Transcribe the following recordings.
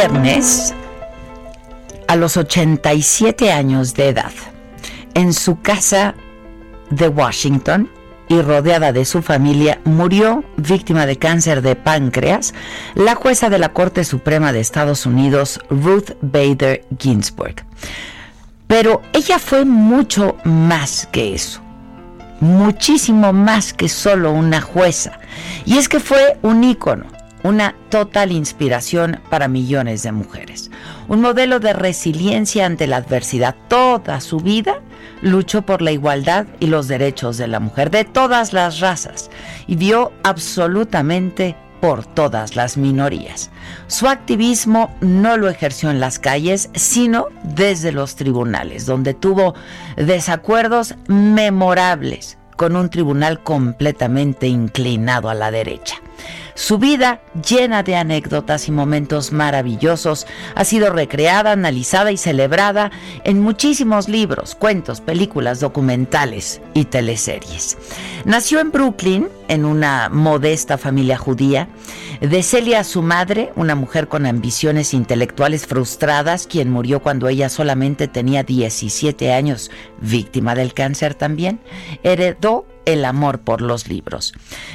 Viernes, a los 87 años de edad, en su casa de Washington y rodeada de su familia, murió víctima de cáncer de páncreas la jueza de la Corte Suprema de Estados Unidos, Ruth Bader Ginsburg. Pero ella fue mucho más que eso, muchísimo más que solo una jueza. Y es que fue un ícono una total inspiración para millones de mujeres. Un modelo de resiliencia ante la adversidad. Toda su vida luchó por la igualdad y los derechos de la mujer de todas las razas y vio absolutamente por todas las minorías. Su activismo no lo ejerció en las calles, sino desde los tribunales, donde tuvo desacuerdos memorables con un tribunal completamente inclinado a la derecha. Su vida, llena de anécdotas y momentos maravillosos, ha sido recreada, analizada y celebrada en muchísimos libros, cuentos, películas, documentales y teleseries. Nació en Brooklyn, en una modesta familia judía. De Celia, su madre, una mujer con ambiciones intelectuales frustradas, quien murió cuando ella solamente tenía 17 años, víctima del cáncer también, heredó el amor por los libros.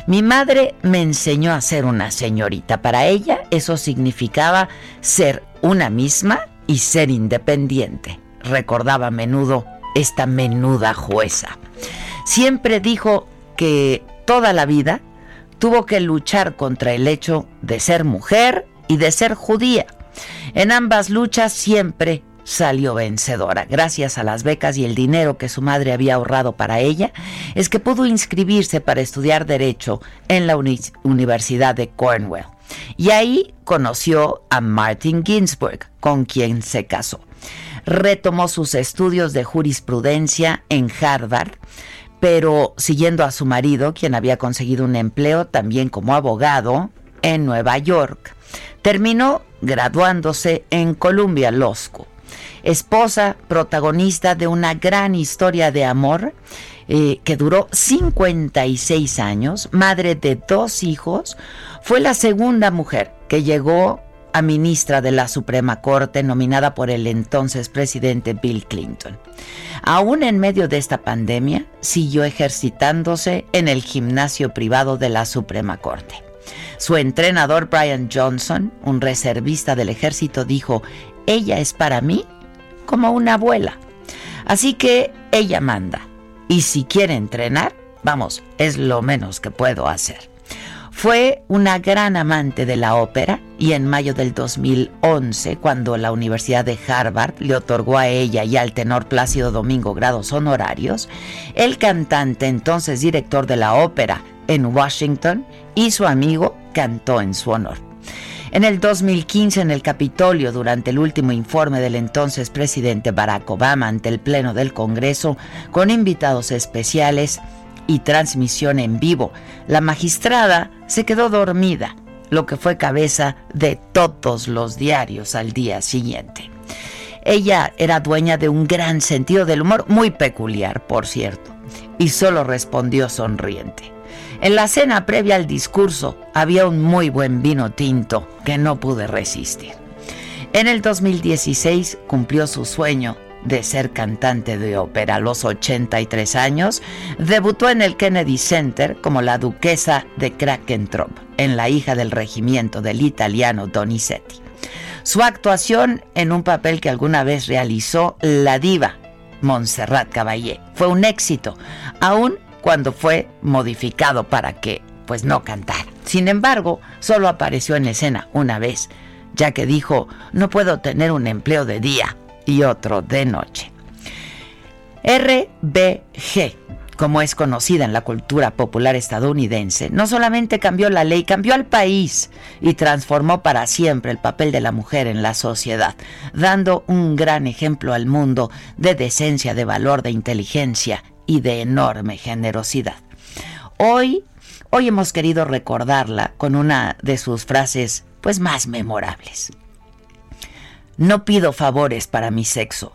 Mi madre me enseñó a ser una señorita. Para ella eso significaba ser una misma y ser independiente. Recordaba a menudo esta menuda jueza. Siempre dijo que toda la vida tuvo que luchar contra el hecho de ser mujer y de ser judía. En ambas luchas siempre salió vencedora. Gracias a las becas y el dinero que su madre había ahorrado para ella, es que pudo inscribirse para estudiar Derecho en la Universidad de Cornwall. Y ahí conoció a Martin Ginsburg, con quien se casó. Retomó sus estudios de jurisprudencia en Harvard, pero siguiendo a su marido, quien había conseguido un empleo también como abogado en Nueva York, terminó graduándose en Columbia Law School esposa protagonista de una gran historia de amor eh, que duró 56 años, madre de dos hijos, fue la segunda mujer que llegó a ministra de la Suprema Corte nominada por el entonces presidente Bill Clinton. Aún en medio de esta pandemia, siguió ejercitándose en el gimnasio privado de la Suprema Corte. Su entrenador Brian Johnson, un reservista del ejército, dijo, ella es para mí como una abuela. Así que ella manda. Y si quiere entrenar, vamos, es lo menos que puedo hacer. Fue una gran amante de la ópera y en mayo del 2011, cuando la Universidad de Harvard le otorgó a ella y al tenor Plácido Domingo grados honorarios, el cantante, entonces director de la ópera en Washington, y su amigo cantó en su honor. En el 2015, en el Capitolio, durante el último informe del entonces presidente Barack Obama ante el Pleno del Congreso, con invitados especiales y transmisión en vivo, la magistrada se quedó dormida, lo que fue cabeza de todos los diarios al día siguiente. Ella era dueña de un gran sentido del humor, muy peculiar, por cierto, y solo respondió sonriente. En la cena previa al discurso había un muy buen vino tinto que no pude resistir. En el 2016 cumplió su sueño de ser cantante de ópera a los 83 años, debutó en el Kennedy Center como la duquesa de Krakentrop, en La hija del regimiento del italiano Donizetti. Su actuación en un papel que alguna vez realizó la diva Montserrat Caballé fue un éxito, aun cuando fue modificado para que pues no cantara. Sin embargo, solo apareció en escena una vez, ya que dijo, no puedo tener un empleo de día, y otro de noche. RBG, como es conocida en la cultura popular estadounidense, no solamente cambió la ley, cambió al país y transformó para siempre el papel de la mujer en la sociedad, dando un gran ejemplo al mundo de decencia, de valor, de inteligencia y de enorme generosidad. Hoy, hoy hemos querido recordarla con una de sus frases pues más memorables. No pido favores para mi sexo.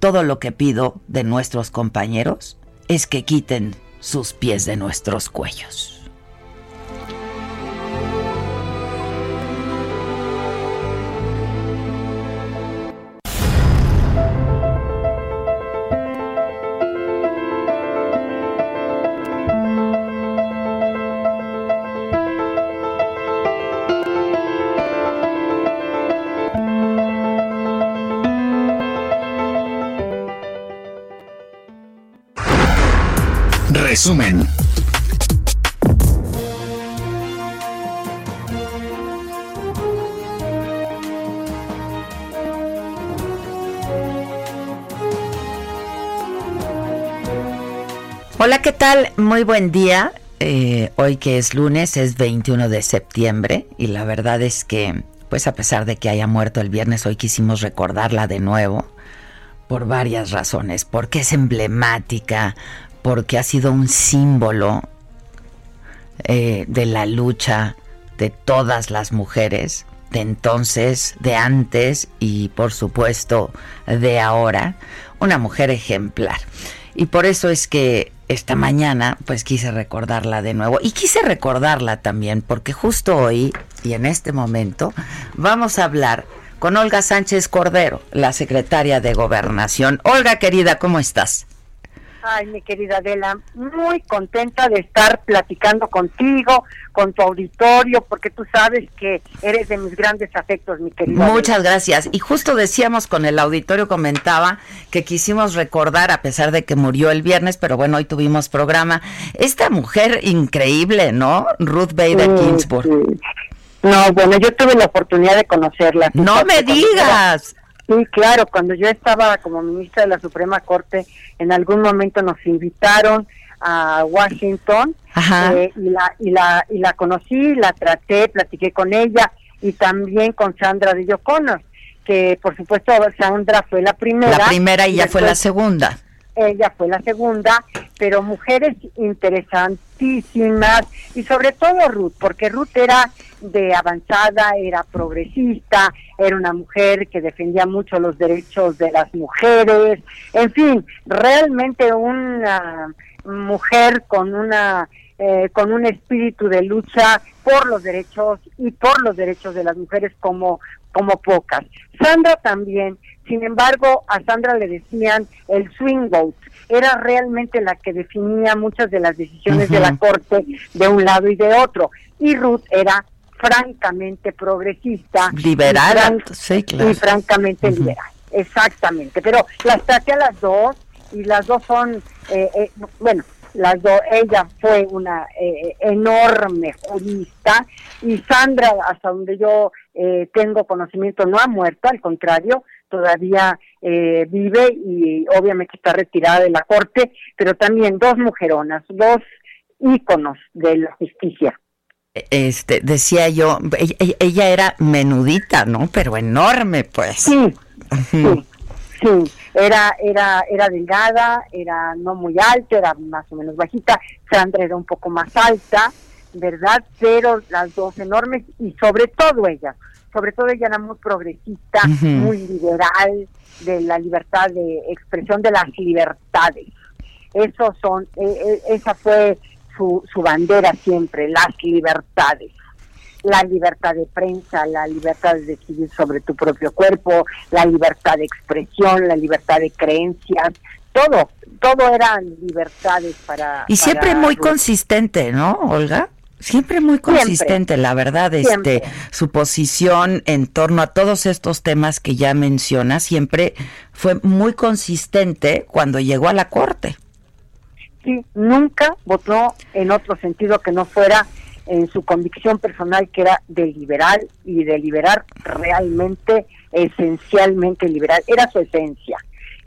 Todo lo que pido de nuestros compañeros es que quiten sus pies de nuestros cuellos. Resumen. Hola, ¿qué tal? Muy buen día. Eh, hoy que es lunes, es 21 de septiembre y la verdad es que, pues a pesar de que haya muerto el viernes, hoy quisimos recordarla de nuevo por varias razones, porque es emblemática, porque ha sido un símbolo eh, de la lucha de todas las mujeres, de entonces, de antes y por supuesto de ahora, una mujer ejemplar. Y por eso es que esta mañana pues quise recordarla de nuevo y quise recordarla también porque justo hoy y en este momento vamos a hablar con Olga Sánchez Cordero, la secretaria de Gobernación. Olga querida, ¿cómo estás? Ay, mi querida Adela, muy contenta de estar platicando contigo, con tu auditorio, porque tú sabes que eres de mis grandes afectos, mi querida. Muchas gracias. Y justo decíamos con el auditorio, comentaba que quisimos recordar, a pesar de que murió el viernes, pero bueno, hoy tuvimos programa, esta mujer increíble, ¿no? Ruth Bader Ginsburg. No, bueno, yo tuve la oportunidad de conocerla. No me digas. Sí, claro, cuando yo estaba como ministra de la Suprema Corte, en algún momento nos invitaron a Washington eh, y, la, y, la, y la conocí, la traté, platiqué con ella y también con Sandra de O'Connor, que por supuesto Sandra fue la primera. La primera y, ella fue la segunda ella fue la segunda, pero mujeres interesantísimas y sobre todo Ruth, porque Ruth era de avanzada, era progresista, era una mujer que defendía mucho los derechos de las mujeres, en fin, realmente una mujer con una eh, con un espíritu de lucha por los derechos y por los derechos de las mujeres como como pocas. Sandra también sin embargo, a Sandra le decían el swing vote. Era realmente la que definía muchas de las decisiones de la Corte de un lado y de otro. Y Ruth era francamente progresista. Liberal, sí, claro. Y francamente liberal, exactamente. Pero las traté a las dos y las dos son, eh, eh, bueno, las dos, ella fue una eh, enorme jurista y Sandra, hasta donde yo tengo conocimiento, no ha muerto, al contrario, todavía eh, vive y obviamente está retirada de la corte, pero también dos mujeronas, dos íconos de la justicia. Este, decía yo, ella, era menudita, ¿no? Pero enorme, pues. Sí, sí, sí. Era, era, era delgada, era no muy alta, era más o menos bajita. Sandra era un poco más alta, ¿verdad? Pero las dos enormes y sobre todo ella, sobre todo ella era muy progresista, muy liberal, de la libertad de expresión de las libertades. Eso son, e, e, esa fue su, su bandera siempre, las libertades. la libertad de prensa, la libertad de decidir sobre tu propio cuerpo, la libertad de expresión, la libertad de creencias, todo, todo eran libertades para... Y siempre muy consistente, ¿no, Olga? Siempre muy consistente, la verdad, este, su posición en torno a todos estos temas que ya menciona, siempre fue muy consistente cuando llegó a la corte. Sí, nunca votó en otro sentido que no fuera en su convicción personal que era de liberal y de liberar realmente, esencialmente liberal, era su esencia.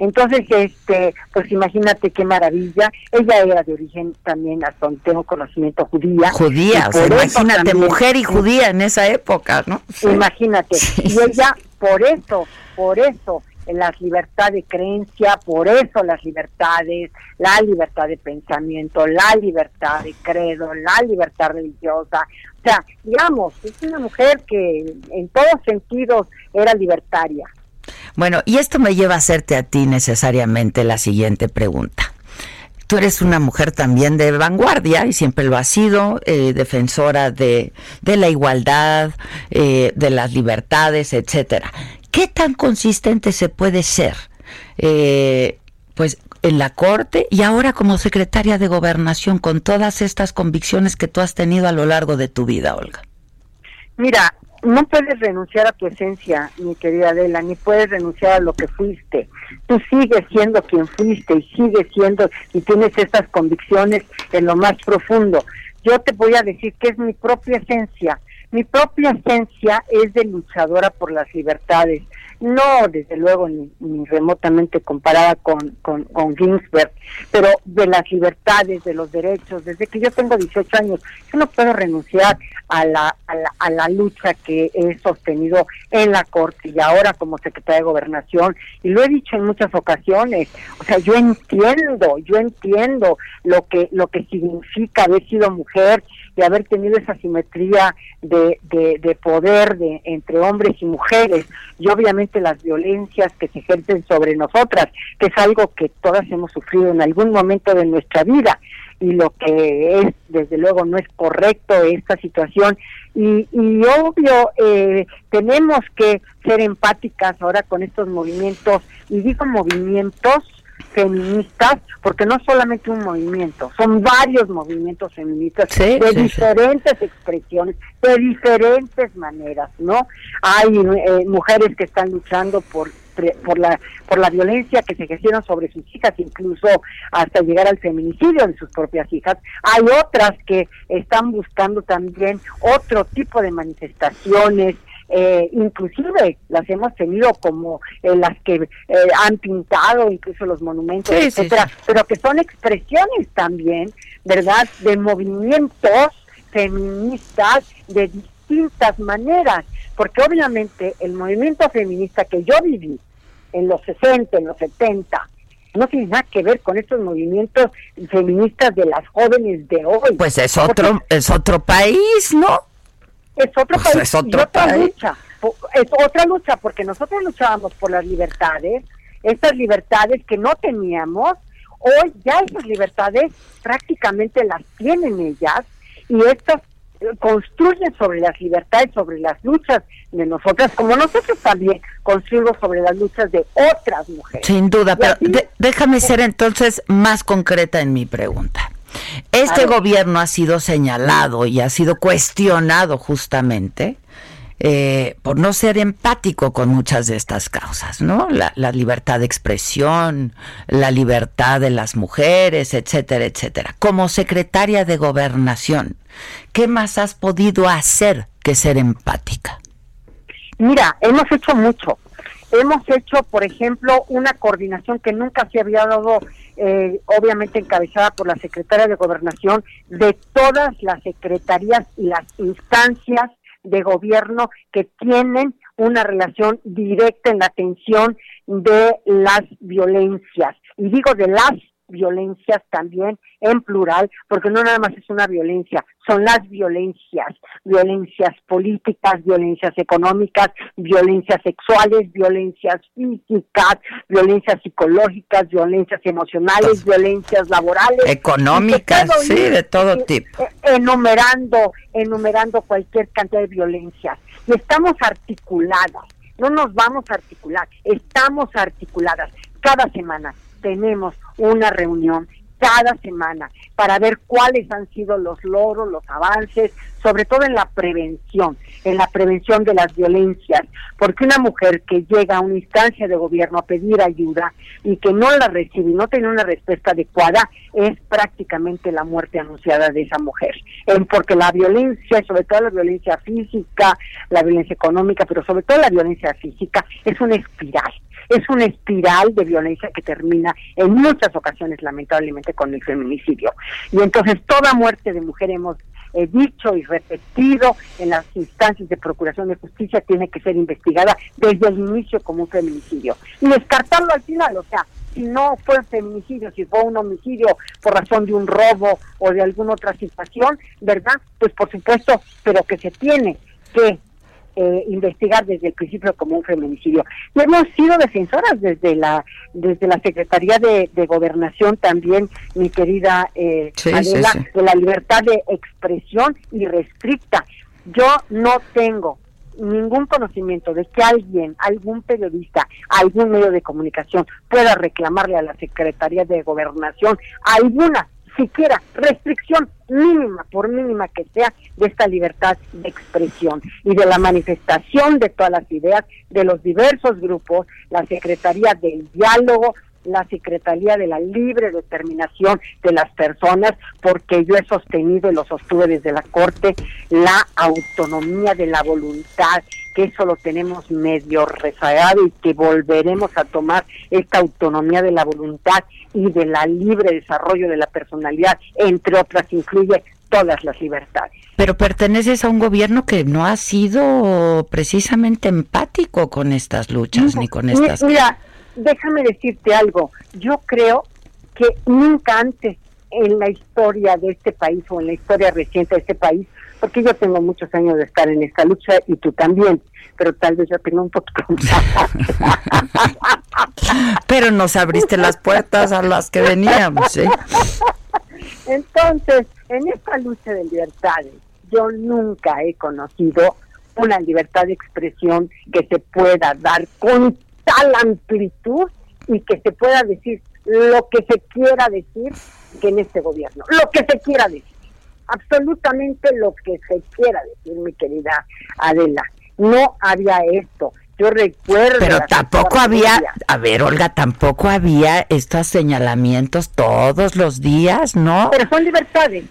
Entonces, este, pues imagínate qué maravilla. Ella era de origen también, hasta donde tengo conocimiento, judía. Judía, o sea, imagínate, mujer y judía en esa época, ¿no? Imagínate. y ella, por eso, por eso, las libertades de creencia, por eso las libertades, la libertad de pensamiento, la libertad de credo, la libertad religiosa. O sea, digamos, es una mujer que en todos sentidos era libertaria. Bueno, y esto me lleva a hacerte a ti necesariamente la siguiente pregunta. Tú eres una mujer también de vanguardia y siempre lo has sido, eh, defensora de, la igualdad, eh, de las libertades, etcétera. ¿Qué tan consistente se puede ser? Eh, pues en la corte y ahora como secretaria de gobernación con todas estas convicciones que tú has tenido a lo largo de tu vida, Olga. Mira, no puedes renunciar a tu esencia, mi querida Adela, ni puedes renunciar a lo que fuiste. Tú sigues siendo quien fuiste y sigues siendo y tienes estas convicciones en lo más profundo. Yo te voy a decir que es mi propia esencia. Mi propia esencia es de luchadora por las libertades, no desde luego ni, remotamente comparada con, con, Ginsberg, pero de las libertades, de los derechos, desde que yo tengo 18 años, yo no puedo renunciar a la, a la, a la lucha que he sostenido en la Corte y ahora como secretaria de Gobernación, y lo he dicho en muchas ocasiones, o sea, yo entiendo, yo entiendo lo que, lo que significa haber sido mujer y haber tenido esa simetría de, de, de poder de, entre hombres y mujeres, y obviamente las violencias que se ejercen sobre nosotras, que es algo que todas hemos sufrido en algún momento de nuestra vida y lo que es, desde luego, no es correcto esta situación. Y, y obvio, eh, tenemos que ser empáticas ahora con estos movimientos, y digo movimientos feministas, porque no solamente un movimiento, son varios movimientos feministas de diferentes expresiones, de diferentes maneras, ¿no? Hay eh, mujeres que están luchando por por la por la violencia que se ejercieron sobre sus hijas incluso hasta llegar al feminicidio de sus propias hijas hay otras que están buscando también otro tipo de manifestaciones eh, inclusive las hemos tenido como eh, las que eh, han pintado incluso los monumentos, etcétera, pero que son expresiones también, ¿verdad?, de movimientos feministas de distintas maneras, porque obviamente el movimiento feminista que yo viví en los 60, en los 70, no tiene nada que ver con estos movimientos feministas de las jóvenes de hoy. Pues es otro, es otro país, ¿no? Es otro pues país y otra lucha. Es otra lucha porque nosotros luchábamos por las libertades, estas libertades que no teníamos, hoy ya esas libertades prácticamente las tienen ellas y estas eh, construyen sobre las libertades, sobre las luchas de nosotras, como nosotros también construimos sobre las luchas de otras mujeres. Sin duda, pero déjame ser entonces más concreta en mi pregunta. Este gobierno ha sido señalado y ha sido cuestionado justamente eh, por no ser empático con muchas de estas causas, ¿no? La, libertad de expresión, la libertad de las mujeres, etcétera, etcétera. Como secretaria de gobernación, ¿qué más has podido hacer que ser empática? Mira, hemos hecho mucho. Hemos hecho, por ejemplo, una coordinación que nunca se había dado eh, obviamente encabezada por la secretaria de Gobernación, de todas las secretarías y las instancias de gobierno que tienen una relación directa en la atención de las violencias. Y digo de las violencias también en plural, porque no nada más es una violencia, son las violencias, violencias políticas, violencias económicas, violencias sexuales, violencias físicas, violencias psicológicas, violencias emocionales, violencias laborales, económicas, sí, de todo tipo. Enumerando, enumerando cualquier cantidad de violencias. Y estamos articuladas, no nos vamos a articular, estamos articuladas. Cada semana tenemos una reunión cada semana para ver cuáles han sido los logros, los avances, sobre todo en la prevención, en la prevención de las violencias, porque una mujer que llega a una instancia de gobierno a pedir ayuda y que no la recibe y no tiene una respuesta adecuada, es prácticamente la muerte anunciada de esa mujer. porque la violencia, sobre todo la violencia física, la violencia económica, pero sobre todo la violencia física, es una espiral es una espiral de violencia que termina en muchas ocasiones lamentablemente con el feminicidio. Y entonces toda muerte de mujer hemos eh, dicho y repetido en las instancias de procuración de justicia tiene que ser investigada desde el inicio como un feminicidio. Y descartarlo al final, o sea, si no fue un feminicidio, si fue un homicidio por razón de un robo o de alguna otra situación, ¿verdad? Pues por supuesto, pero que se tiene que eh, investigar desde el principio como un feminicidio. Y hemos sido defensoras desde la desde la Secretaría de, Gobernación también, mi querida eh, Adela, de la libertad de expresión irrestricta. Yo no tengo ningún conocimiento de que alguien, algún periodista, algún medio de comunicación pueda reclamarle a la Secretaría de Gobernación alguna siquiera restricción mínima, por mínima que sea, de esta libertad de expresión y de la manifestación de todas las ideas de los diversos grupos, la Secretaría del Diálogo, la Secretaría de la Libre Determinación de las Personas, porque yo he sostenido y lo sostuve desde la Corte, la autonomía de la voluntad, que eso lo tenemos medio rezagado y que volveremos a tomar esta autonomía de la voluntad y de la libre desarrollo de la personalidad, entre otras, incluye todas las libertades. Pero perteneces a un gobierno que no ha sido precisamente empático con estas luchas ni con estas déjame decirte algo, yo creo que nunca antes en la historia de este país o en la historia reciente de este país, porque yo tengo muchos años de estar en esta lucha y tú también, pero tal vez yo tengo un poquito pero nos abriste las puertas a las que veníamos, ¿eh? Entonces, en esta lucha de libertades, yo nunca he conocido una libertad de expresión que se pueda dar con tal amplitud y que se pueda decir lo que se quiera decir que en este gobierno, lo que se quiera decir, absolutamente lo que se quiera decir, mi querida Adela. No había esto. Yo recuerdo. Pero tampoco había, a ver, Olga, tampoco había estos señalamientos todos los días, ¿no? Pero son libertades.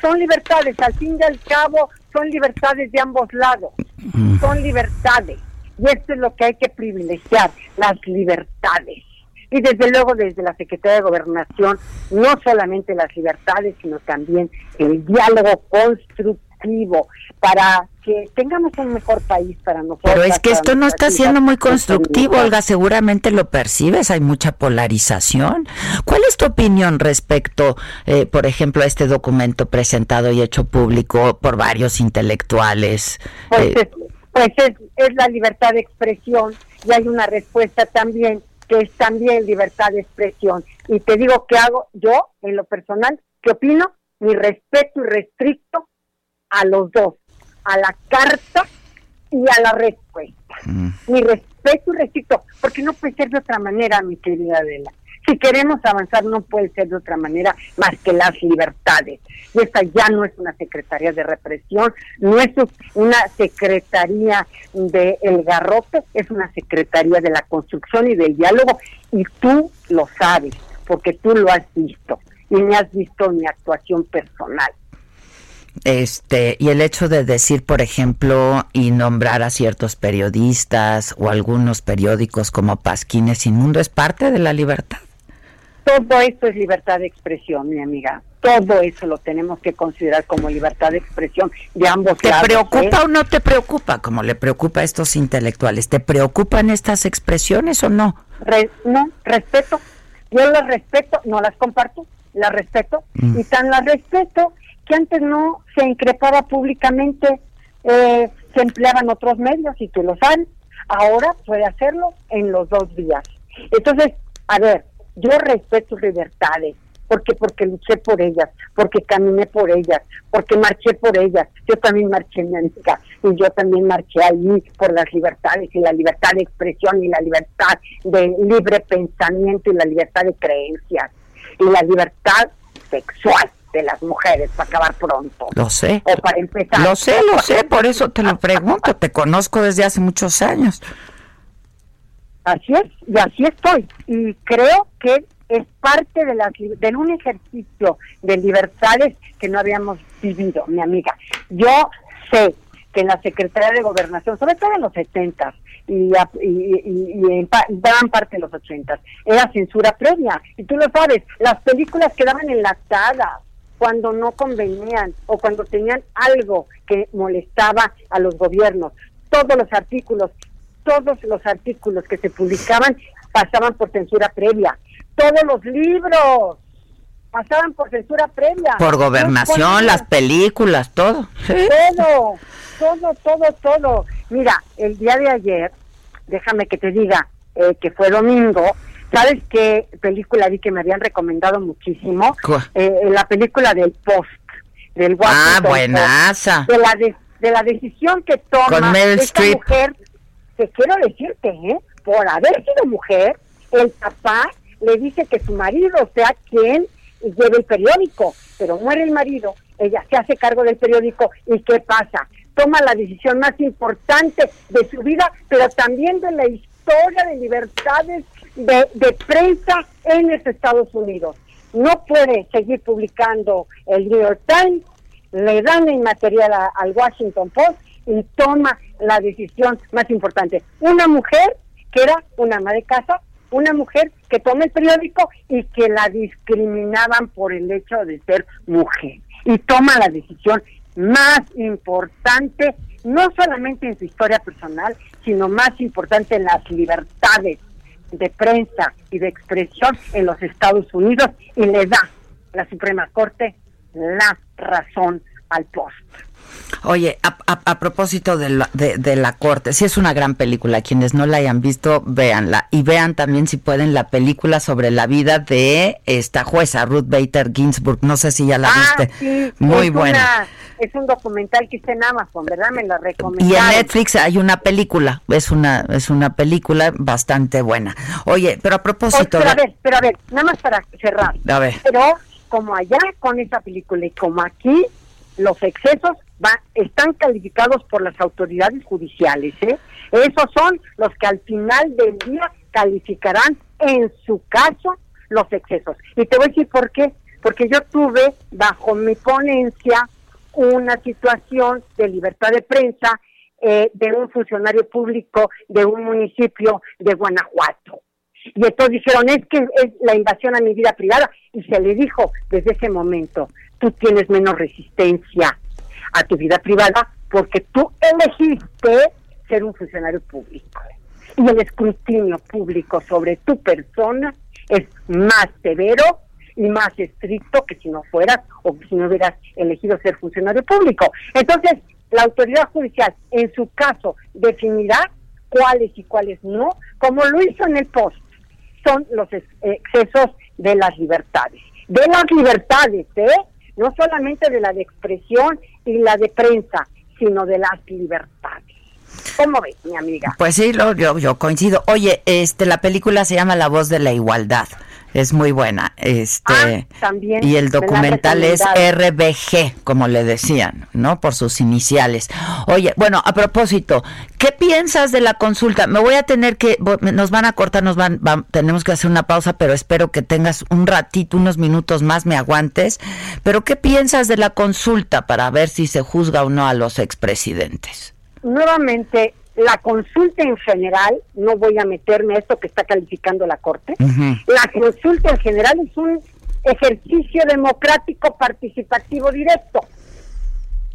Son libertades, al fin y al cabo, son libertades de ambos lados. Mm. Son libertades. Y esto es lo que hay que privilegiar, las libertades. Y desde luego desde la Secretaría de Gobernación, no solamente las libertades, sino también el diálogo constructivo para que tengamos un mejor país para nosotros. Pero es que esto no está siendo muy constructivo, Olga, seguramente lo percibes, hay mucha polarización. ¿Cuál es tu opinión respecto, eh, por ejemplo, a este documento presentado y hecho público por varios intelectuales? Pues eh, pues es, la libertad de expresión y hay una respuesta también que es también libertad de expresión. Y te digo qué hago yo en lo personal, qué opino, mi respeto y restricto a los dos, a la carta y a la respuesta. Mm. Mi respeto y restricto, porque no puede ser de otra manera, mi querida Adela. Si queremos avanzar no puede ser de otra manera más que las libertades. Y esta ya no es una secretaría de represión, no es una secretaría de el garrote, es una secretaría de la construcción y del diálogo y tú lo sabes, porque tú lo has visto y me has visto mi actuación personal. Este, y el hecho de decir, por ejemplo, y nombrar a ciertos periodistas o algunos periódicos como Pasquines Inmundo es parte de la libertad. Todo esto es libertad de expresión, mi amiga. Todo eso lo tenemos que considerar como libertad de expresión de ambos ¿Te lados. ¿Te preocupa ¿eh? o no te preocupa, como le preocupa a estos intelectuales? ¿Te preocupan estas expresiones o no? no, respeto, Yo las respeto, no las comparto, las respeto, Mm. y tan las respeto que antes no se increpaba públicamente, eh, se empleaban otros medios, y tú lo sabes, ahora puede hacerlo en los dos días. Entonces, a ver, yo respeto sus libertades, porque porque luché por ellas, porque caminé por ellas, porque marché por ellas. Yo también marché, mi amiga, y yo también marché ahí por las libertades y la libertad de expresión y la libertad de libre pensamiento y la libertad de creencias y la libertad sexual de las mujeres para acabar pronto. Lo sé. O para empezar. Lo sé, lo sé, por eso te lo pregunto. Te conozco desde hace muchos años. Así es, y así estoy. Y creo que es parte de, las, de un ejercicio de libertades que no habíamos vivido, mi amiga. Yo sé que en la Secretaría de Gobernación, sobre todo en los 70 y, a- y, y- y en pa- gran parte de los 80 era censura previa. Y tú lo sabes, las películas quedaban enlatadas cuando no convenían o cuando tenían algo que molestaba a los gobiernos. Todos los artículos, todos los artículos que se publicaban pasaban por censura previa. Todos los libros pasaban por censura previa. Por gobernación, las películas, todo. Todo, todo, todo, todo. Mira, el día de ayer, déjame que te diga eh, que fue domingo. ¿Sabes qué película vi que me habían recomendado muchísimo? ¿Cuál? Eh, la película del Post, del Ah, Washington Post. buenaza. De la, de, de la decisión que toma esta mujer, que quiero decirte, ¿eh? por haber sido mujer, el papá le dice que su marido sea quien lleve el periódico, pero muere el marido, ella se hace cargo del periódico y ¿qué pasa? Toma la decisión más importante de su vida, pero también de la historia de libertades de, prensa en los Estados Unidos. No puede seguir publicando el New York Times, le dan el material a- al Washington Post y toma la decisión más importante. Una mujer que era una ama de casa, una mujer que toma el periódico y que la discriminaban por el hecho de ser mujer. Y toma la decisión más importante, no solamente en su historia personal, sino más importante en las libertades de prensa y de expresión en los Estados Unidos y le da la Suprema Corte la razón al post. Oye, a, a- a propósito de la, de, de la corte, sí es una gran película. Quienes no la hayan visto, véanla. Y vean también, si pueden, la película sobre la vida de esta jueza, Ruth Bader Ginsburg. No sé si ya la ah, viste. sí, Muy es buena. una- es un documental que está en Amazon, ¿verdad? Me la recomendaron. Y en Netflix hay una película, es una es una película bastante buena. Oye, pero a propósito, pero a ver, pero a ver, nada más para cerrar. a ver, Pero como allá con esa película y como aquí, los excesos va, están calificados por las autoridades judiciales. ¿eh? Esos son los que al final del día calificarán en su caso los excesos. Y te voy a decir por qué. Porque yo tuve bajo mi ponencia una situación de libertad de prensa eh, de un funcionario público de un municipio de Guanajuato. Y entonces dijeron, es que es la invasión a mi vida privada. Y se le dijo desde ese momento, tú tienes menos resistencia a tu vida privada porque tú elegiste ser un funcionario público. Y el escrutinio público sobre tu persona es más severo y más estricto que si no fueras o si no hubieras elegido ser funcionario público. Entonces, la autoridad judicial en su caso definirá cuáles y cuáles no, como lo hizo en el post son los ex- excesos de las libertades. De las libertades, ¿eh? No solamente de la de expresión y la de prensa, sino de las libertades. ¿Cómo ves, mi amiga? pues sí, lo- yo, yo coincido. Oye, este la película se llama La voz de la igualdad. Es muy buena. Este Ah, también y el documental es. RBG, como le decían, ¿no? Por sus iniciales. Oye, bueno, a propósito, ¿qué piensas de la consulta? Me voy a tener que nos van a cortar, nos van va- tenemos que hacer una pausa, pero espero que tengas un ratito, unos minutos más, me aguantes. Pero ¿qué piensas de la consulta para ver si se juzga o no a los expresidentes? Nuevamente, la consulta en general, no voy a meterme a esto que está calificando la Corte, la consulta en general es un ejercicio democrático participativo directo.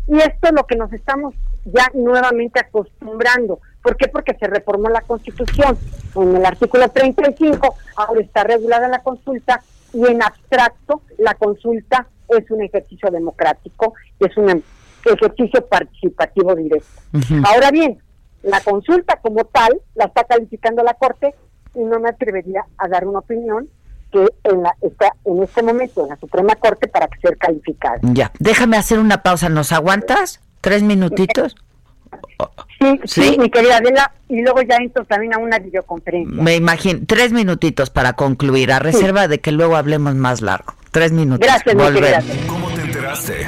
Y esto es lo que nos estamos ya nuevamente acostumbrando. ¿Por qué? Porque se reformó la Constitución. En el artículo 35 ahora está regulada la consulta y en abstracto la consulta es un ejercicio democrático y es un ejercicio participativo directo. Ahora bien, la consulta como tal la está calificando la Corte y no me atrevería a dar una opinión que en la, está en este momento en la Suprema Corte para que sea calificada. Ya, déjame hacer una pausa. ¿Nos aguantas? ¿Tres minutitos? Sí, sí, mi querida Adela, y luego ya entro también a una videoconferencia. Me imagino, tres minutitos para concluir, a reserva de que luego hablemos más largo. Tres minutos. Gracias, mi querida ¿Cómo te enteraste?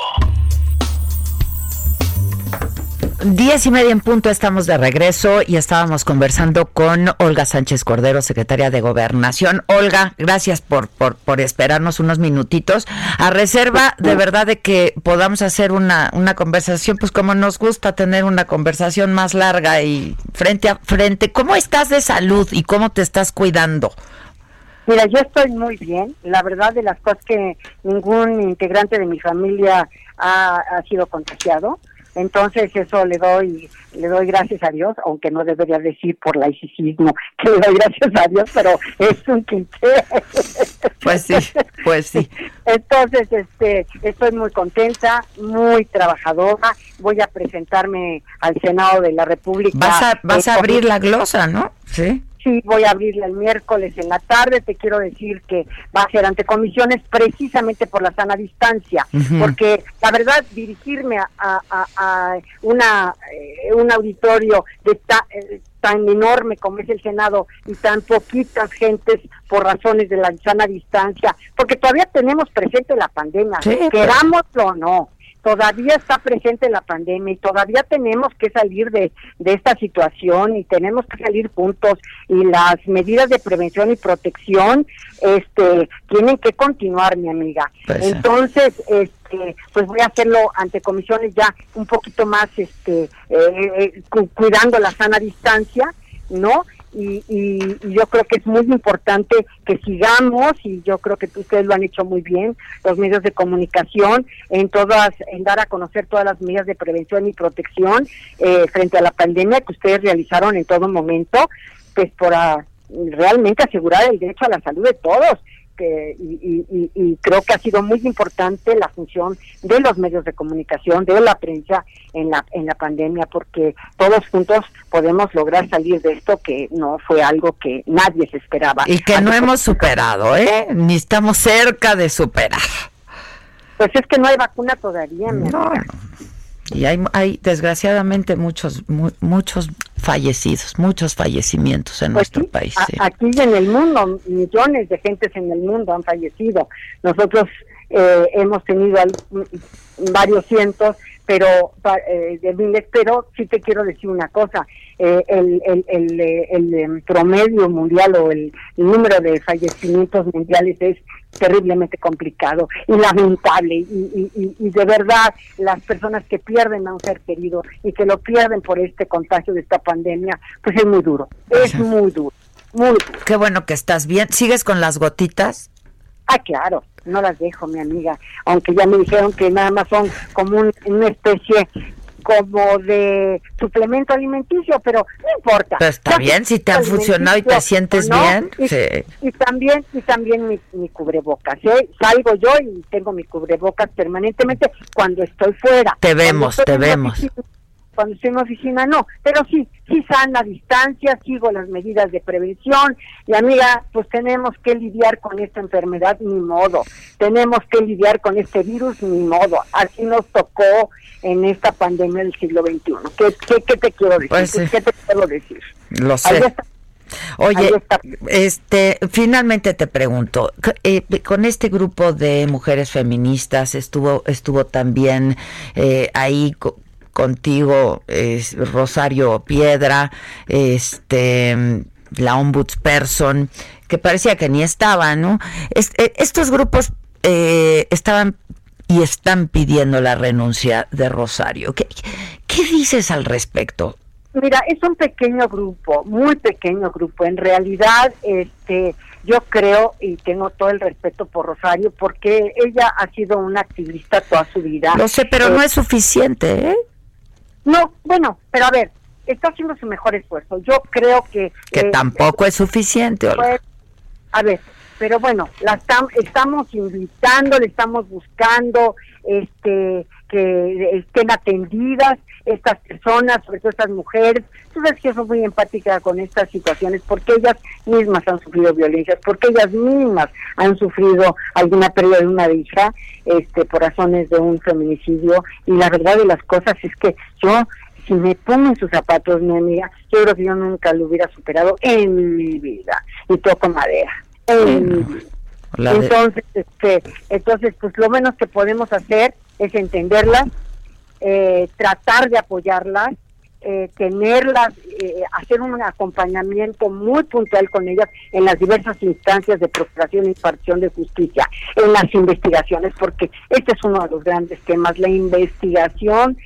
Diez y media en punto estamos de regreso y estábamos conversando con Olga Sánchez Cordero, secretaria de Gobernación. Olga, gracias por, por, por esperarnos unos minutitos. A reserva de verdad de que podamos hacer una, una conversación, pues como nos gusta tener una conversación más larga y frente a frente. ¿Cómo estás de salud y cómo te estás cuidando? Mira, yo estoy muy bien. La verdad de las cosas que ningún integrante de mi familia ha, ha sido contagiado. Entonces eso le doy le doy gracias a Dios, aunque no debería decir por laicismo que le doy gracias a Dios, pero es un cliché. Pues sí, pues sí. Entonces, este, estoy muy contenta, muy trabajadora. Voy a presentarme al Senado de la República. Vas a, vas a abrir la glosa, ¿no? Sí. Sí, voy a abrirla el miércoles en la tarde. Te quiero decir que va a ser ante comisiones precisamente por la sana distancia, porque la verdad dirigirme a, a, a una eh, un auditorio de eh, tan enorme como es el Senado y tan poquitas gentes por razones de la sana distancia, porque todavía tenemos presente la pandemia, Sí, pues. querámoslo o no todavía está presente la pandemia y todavía tenemos que salir de, de esta situación y tenemos que salir juntos y las medidas de prevención y protección este tienen que continuar mi amiga. Pues entonces este pues voy a hacerlo ante comisiones ya un poquito más este eh, eh, cu- cuidando la sana distancia no y, y- y yo creo que es muy importante que sigamos y yo creo que ustedes lo han hecho muy bien los medios de comunicación en todas en dar a conocer todas las medidas de prevención y protección eh, frente a la pandemia que ustedes realizaron en todo momento pues para realmente asegurar el derecho a la salud de todos que, y, y- y- creo que ha sido muy importante la función de los medios de comunicación, de la prensa en la, en la pandemia, porque todos juntos podemos lograr salir de esto que no fue algo que nadie se esperaba. Y que no hemos superado, ¿eh? Ni estamos cerca de superar. Pues es que no hay vacuna todavía, mi No, no. Y hay, hay desgraciadamente muchos mu- muchos fallecidos, muchos fallecimientos en Pues nuestro sí, país. Aquí y en el mundo, millones de gentes en el mundo han fallecido. Nosotros eh, hemos tenido al- mm, varios cientos, pero eh, de miles, pero sí te quiero decir una cosa, eh, el, el, el, eh, el, em, promedio mundial o el, número de fallecimientos mundiales es terriblemente complicado y lamentable y, y, y- y de verdad las personas que pierden a un ser querido y que lo pierden por este contagio de esta pandemia, pues es muy duro, es muy duro, muy duro. Qué bueno que estás bien. ¿Sigues con las gotitas? Ah, claro, no las dejo, mi amiga, aunque ya me dijeron que nada más son como un- una especie como de suplemento alimenticio, pero no importa. Pero está bien, si te han funcionado y te sientes no, bien, Y, sí. y también y también mi, mi cubrebocas, ¿eh? Salgo yo y tengo mi cubrebocas permanentemente cuando estoy fuera. Te vemos, te vemos. oficina- cuando estoy en la oficina no, pero sí, sí sana distancia, sigo las medidas de prevención y amiga, pues tenemos que lidiar con esta enfermedad ni modo, tenemos que lidiar con este virus ni modo, así nos tocó en esta pandemia del siglo XXI. ¿Qué, qué, qué te quiero decir? Pues. ¿Qué te quiero decir? Lo sé. Oye, este, finalmente te pregunto, eh, con este grupo de mujeres feministas estuvo, estuvo también eh, ahí contigo es Rosario Piedra, este, la ombudsperson que parecía que ni estaba, ¿no? Eh, estos grupos eh, estaban y están pidiendo la renuncia de Rosario. ¿Qué, ¿Qué dices al respecto? Mira, es un pequeño grupo, muy pequeño grupo. En realidad, este, yo creo y tengo todo el respeto por Rosario porque ella ha sido una activista toda su vida. Lo sé, pero no es suficiente, ¿eh? No, bueno, pero a ver, está haciendo su mejor esfuerzo. Yo creo que... Que eh, tampoco es suficiente, pues, a ver, pero bueno, la estamos invitando, le estamos buscando este que estén atendidas estas personas, sobre todo estas mujeres. Tú sabes que yo soy muy empática con estas situaciones porque ellas mismas han sufrido violencias, porque ellas mismas han sufrido alguna pérdida de una hija este, por razones de un feminicidio. Y la verdad de las cosas es que yo si me pongo en sus zapatos, mi amiga, yo creo que yo nunca lo hubiera superado en mi vida. Y toco madera. Vida. Entonces, este, entonces, pues lo menos que podemos hacer es entenderlas, eh, tratar de apoyarlas, eh, tenerlas, eh, hacer un acompañamiento muy puntual con ellas en las diversas instancias de procuración e impartición de justicia, en las investigaciones, porque este es uno de los grandes temas, la investigación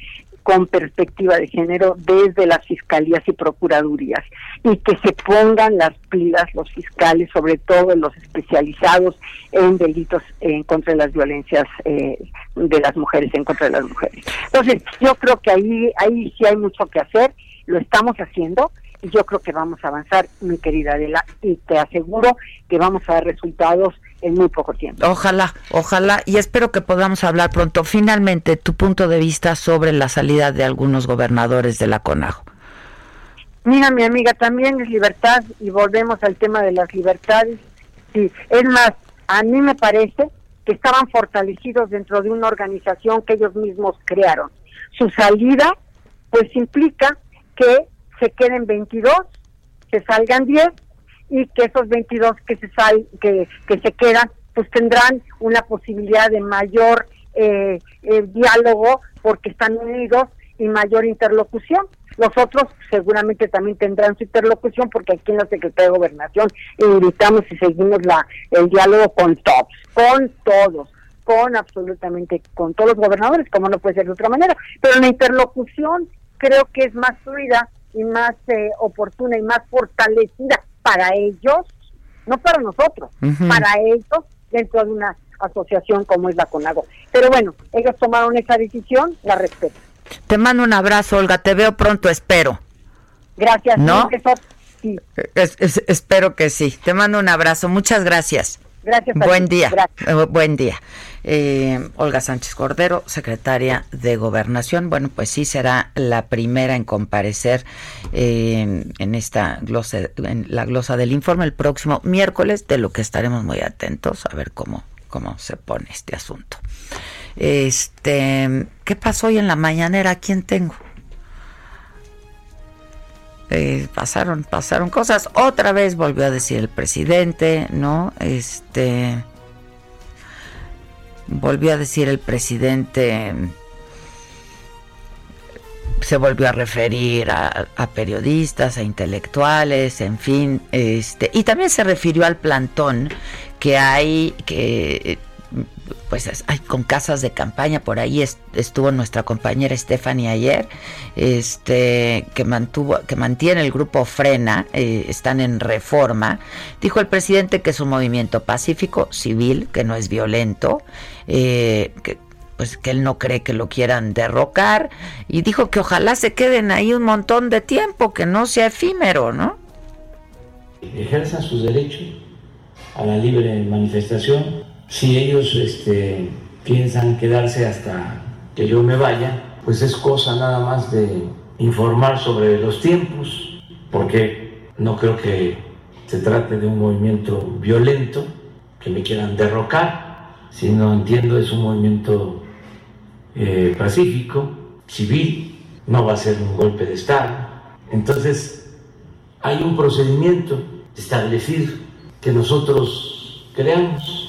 con perspectiva de género desde las fiscalías y procuradurías y que se pongan las pilas los fiscales, sobre todo los especializados en delitos en contra de las violencias eh, de las mujeres, en contra de las mujeres. Entonces, yo creo que ahí, ahí sí hay mucho que hacer, lo estamos haciendo, yo creo que vamos a avanzar, mi querida Adela, y te aseguro que vamos a dar resultados en muy poco tiempo. Ojalá, ojalá, y espero que podamos hablar pronto. Finalmente, tu punto de vista sobre la salida de algunos gobernadores de la CONAGO. Mira, mi amiga, también es libertad, y volvemos al tema de las libertades. Sí, es más, a mí me parece que estaban fortalecidos dentro de una organización que ellos mismos crearon. Su salida, pues implica que se queden 22, se salgan 10 y que esos 22 que se sal, que, que se quedan pues tendrán una posibilidad de mayor eh, eh, diálogo porque están unidos y mayor interlocución. Los otros seguramente también tendrán su interlocución porque aquí en la Secretaría de Gobernación invitamos y seguimos la el diálogo con todos, con todos, con absolutamente con todos los gobernadores, como no puede ser de otra manera. Pero la interlocución creo que es más fluida y más eh, oportuna y más fortalecida para ellos, no para nosotros, para ellos dentro de una asociación como es la CONAGO. Pero bueno, ellos tomaron esa decisión, la respeto. Te mando un abrazo, Olga, te veo pronto, espero. Gracias. ¿No? sí. espero que sí. Te mando un abrazo, muchas gracias. Gracias. Buen día. Eh, buen día. Eh, Olga Sánchez Cordero, secretaria de Gobernación. Bueno, pues sí será la primera en comparecer eh, en esta glosa, en la glosa del informe el próximo miércoles, de lo que estaremos muy atentos a ver cómo, cómo se pone este asunto. Este, ¿qué pasó hoy en la mañanera? ¿Quién tengo? Eh, pasaron, pasaron cosas. Otra vez volvió a decir el presidente, ¿no? Este volvió a decir el presidente, se volvió a referir a, periodistas, a intelectuales, en fin, este, y también se refirió al plantón que hay, que pues hay con casas de campaña por ahí estuvo nuestra compañera Stephanie ayer este que mantuvo que mantiene el grupo Frena eh, están en reforma. Dijo el presidente que es un movimiento pacífico civil que no es violento eh, que pues que él no cree que lo quieran derrocar y dijo que ojalá se queden ahí un montón de tiempo que no sea efímero no ejerzan sus derechos a la libre manifestación si ellos este, piensan quedarse hasta que yo me vaya, pues es cosa nada más de informar sobre los tiempos, porque no creo que se trate de un movimiento violento, que me quieran derrocar, sino entiendo es un movimiento eh, pacífico, civil, no va a ser un golpe de Estado. Entonces, hay un procedimiento establecido que nosotros creamos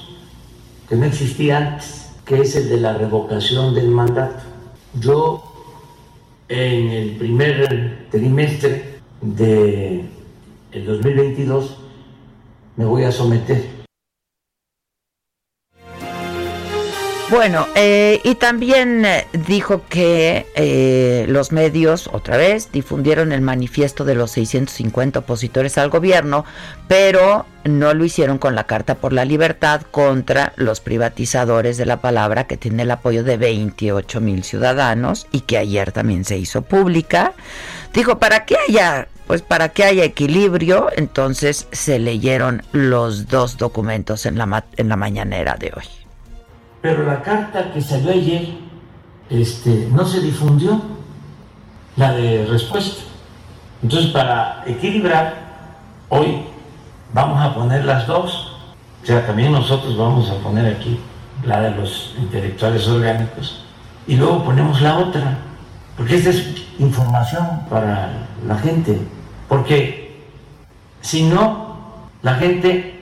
que no existía antes, que es el de la revocación del mandato. Yo en el primer trimestre de el 2022 me voy a someter. Bueno, eh, y también eh, dijo que eh, los medios, otra vez, difundieron el manifiesto de los 650 opositores al gobierno, pero no lo hicieron con la Carta por la Libertad contra los privatizadores de la palabra, que tiene el apoyo de 28 mil ciudadanos y que ayer también se hizo pública. Dijo, para que haya, pues para que haya equilibrio, entonces se leyeron los dos documentos en la, en la mañanera de hoy pero la carta que salió ayer este, no se difundió, la de respuesta. Entonces, para equilibrar, hoy vamos a poner las dos, o sea, también nosotros vamos a poner aquí la de los intelectuales orgánicos, y luego ponemos la otra, porque esta es información para la gente, porque si no, la gente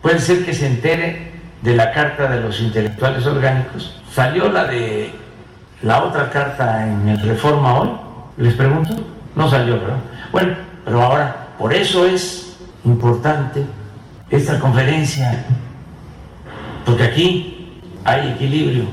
puede ser que se entere de la Carta de los Intelectuales Orgánicos. Salió la de la otra carta en el Reforma hoy, les pregunto, no salió, ¿verdad? Bueno, pero ahora, por eso es importante esta conferencia, porque aquí hay equilibrio.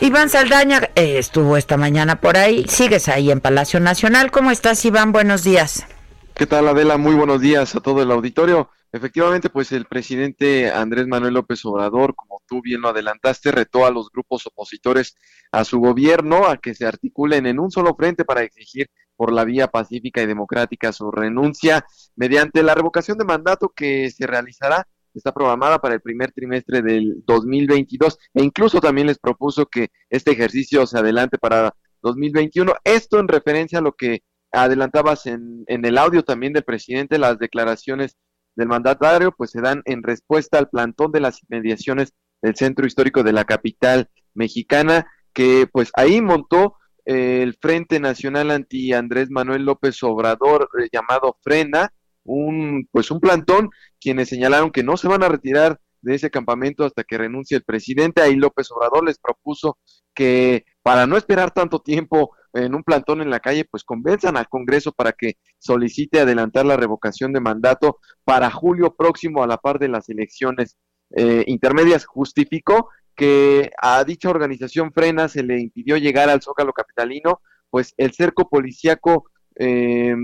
Iván Saldaña eh, estuvo esta mañana por ahí, sigues ahí en Palacio Nacional. ¿Cómo estás, Iván? Buenos días. ¿Qué tal, Adela? Muy buenos días a todo el auditorio. Efectivamente, pues el presidente Andrés Manuel López Obrador, como tú bien lo adelantaste, retó a los grupos opositores a su gobierno a que se articulen en un solo frente para exigir por la vía pacífica y democrática su renuncia mediante la revocación de mandato que se realizará está programada para el primer trimestre del 2022 e incluso también les propuso que este ejercicio se adelante para 2021. Esto en referencia a lo que adelantabas en, en el audio también del presidente, las declaraciones del mandatario pues se dan en respuesta al plantón de las inmediaciones del centro histórico de la capital mexicana que pues ahí montó eh, el Frente Nacional anti Andrés Manuel López Obrador eh, llamado Frena, un pues un plantón quienes señalaron que no se van a retirar de ese campamento hasta que renuncie el presidente. Ahí López Obrador les propuso que para no esperar tanto tiempo en un plantón en la calle, pues convenzan al Congreso para que solicite adelantar la revocación de mandato para julio próximo a la par de las elecciones eh, intermedias. Justificó que a dicha organización Frena se le impidió llegar al Zócalo Capitalino, pues el cerco policíaco eh,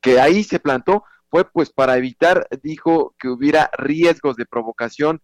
que ahí se plantó fue pues para evitar, dijo, que hubiera riesgos de provocación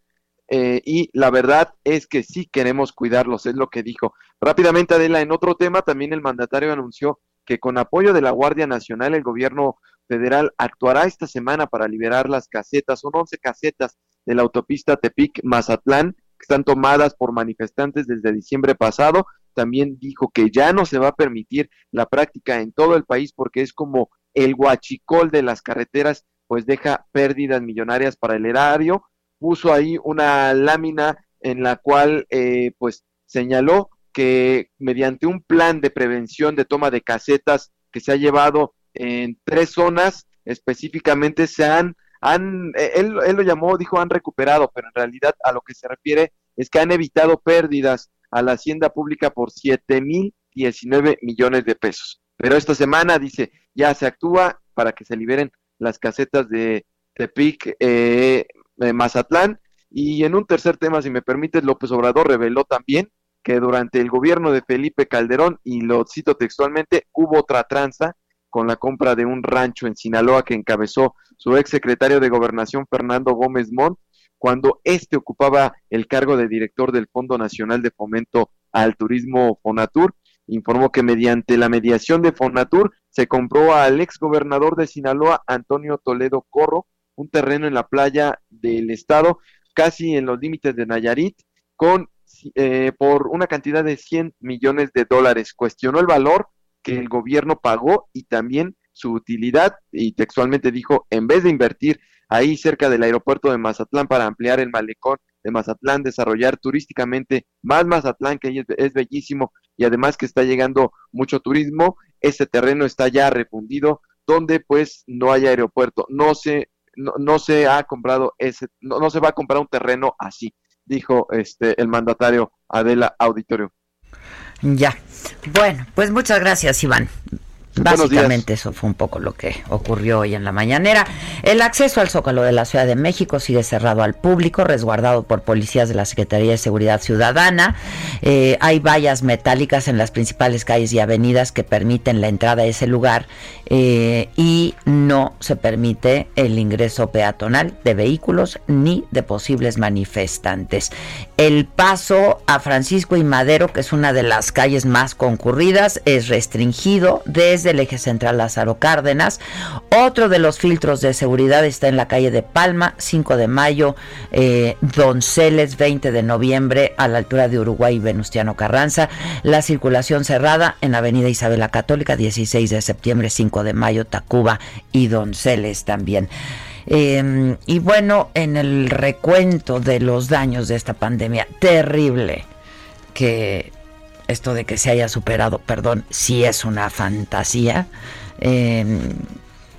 eh, y la verdad es que sí queremos cuidarlos, es lo que dijo. Rápidamente, Adela, en otro tema, también el mandatario anunció que con apoyo de la Guardia Nacional, el gobierno federal actuará esta semana para liberar las casetas, son 11 casetas de la autopista Tepic-Mazatlán, que están tomadas por manifestantes desde diciembre pasado. También dijo que ya no se va a permitir la práctica en todo el país porque es como el guachicol de las carreteras, pues deja pérdidas millonarias para el erario puso ahí una lámina en la cual eh, pues señaló que mediante un plan de prevención de toma de casetas que se ha llevado en tres zonas específicamente se han, han eh, él, él lo llamó, dijo han recuperado, pero en realidad a lo que se refiere es que han evitado pérdidas a la hacienda pública por siete mil diecinueve millones de pesos. Pero esta semana dice ya se actúa para que se liberen las casetas de Tepic, eh, Mazatlán. Y en un tercer tema, si me permite, López Obrador reveló también que durante el gobierno de Felipe Calderón, y lo cito textualmente, hubo otra tranza con la compra de un rancho en Sinaloa que encabezó su ex secretario de Gobernación Fernando Gómez Montt, cuando éste ocupaba el cargo de director del Fondo Nacional de Fomento al Turismo Fonatur. Informó que mediante la mediación de Fonatur se compró al ex gobernador de Sinaloa, Antonio Toledo Corro, un terreno en la playa del estado, casi en los límites de Nayarit, con eh, por una cantidad de 100 millones de dólares. Cuestionó el valor que el gobierno pagó y también su utilidad y textualmente dijo, en vez de invertir ahí cerca del aeropuerto de Mazatlán para ampliar el malecón de Mazatlán, desarrollar turísticamente más Mazatlán, que es, bellísimo y además que está llegando mucho turismo, ese terreno está ya refundido donde pues no hay aeropuerto. No se no, se ha comprado ese, no, se va a comprar un terreno así, dijo este el mandatario Adela Auditorio. Ya. Bueno, pues muchas gracias, Iván. Básicamente eso fue un poco lo que ocurrió hoy en la mañanera. El acceso al Zócalo de la Ciudad de México sigue cerrado al público, resguardado por policías de la Secretaría de Seguridad Ciudadana. Eh, hay vallas metálicas en las principales calles y avenidas que permiten la entrada a ese lugar eh, y no se permite el ingreso peatonal de vehículos ni de posibles manifestantes. El paso a Francisco y Madero, que es una de las calles más concurridas, es restringido desde el eje central Lázaro Cárdenas. Otro de los filtros de seguridad está en la calle de Palma, 5 de mayo, eh, Donceles, 20 de noviembre, a la altura de Uruguay y Venustiano Carranza. La circulación cerrada en Avenida Isabel la Católica, 16 de septiembre, 5 de mayo, Tacuba y Donceles también. Em, y bueno, en el recuento de los daños de esta pandemia terrible que esto de que se haya superado, perdón, si es una fantasía.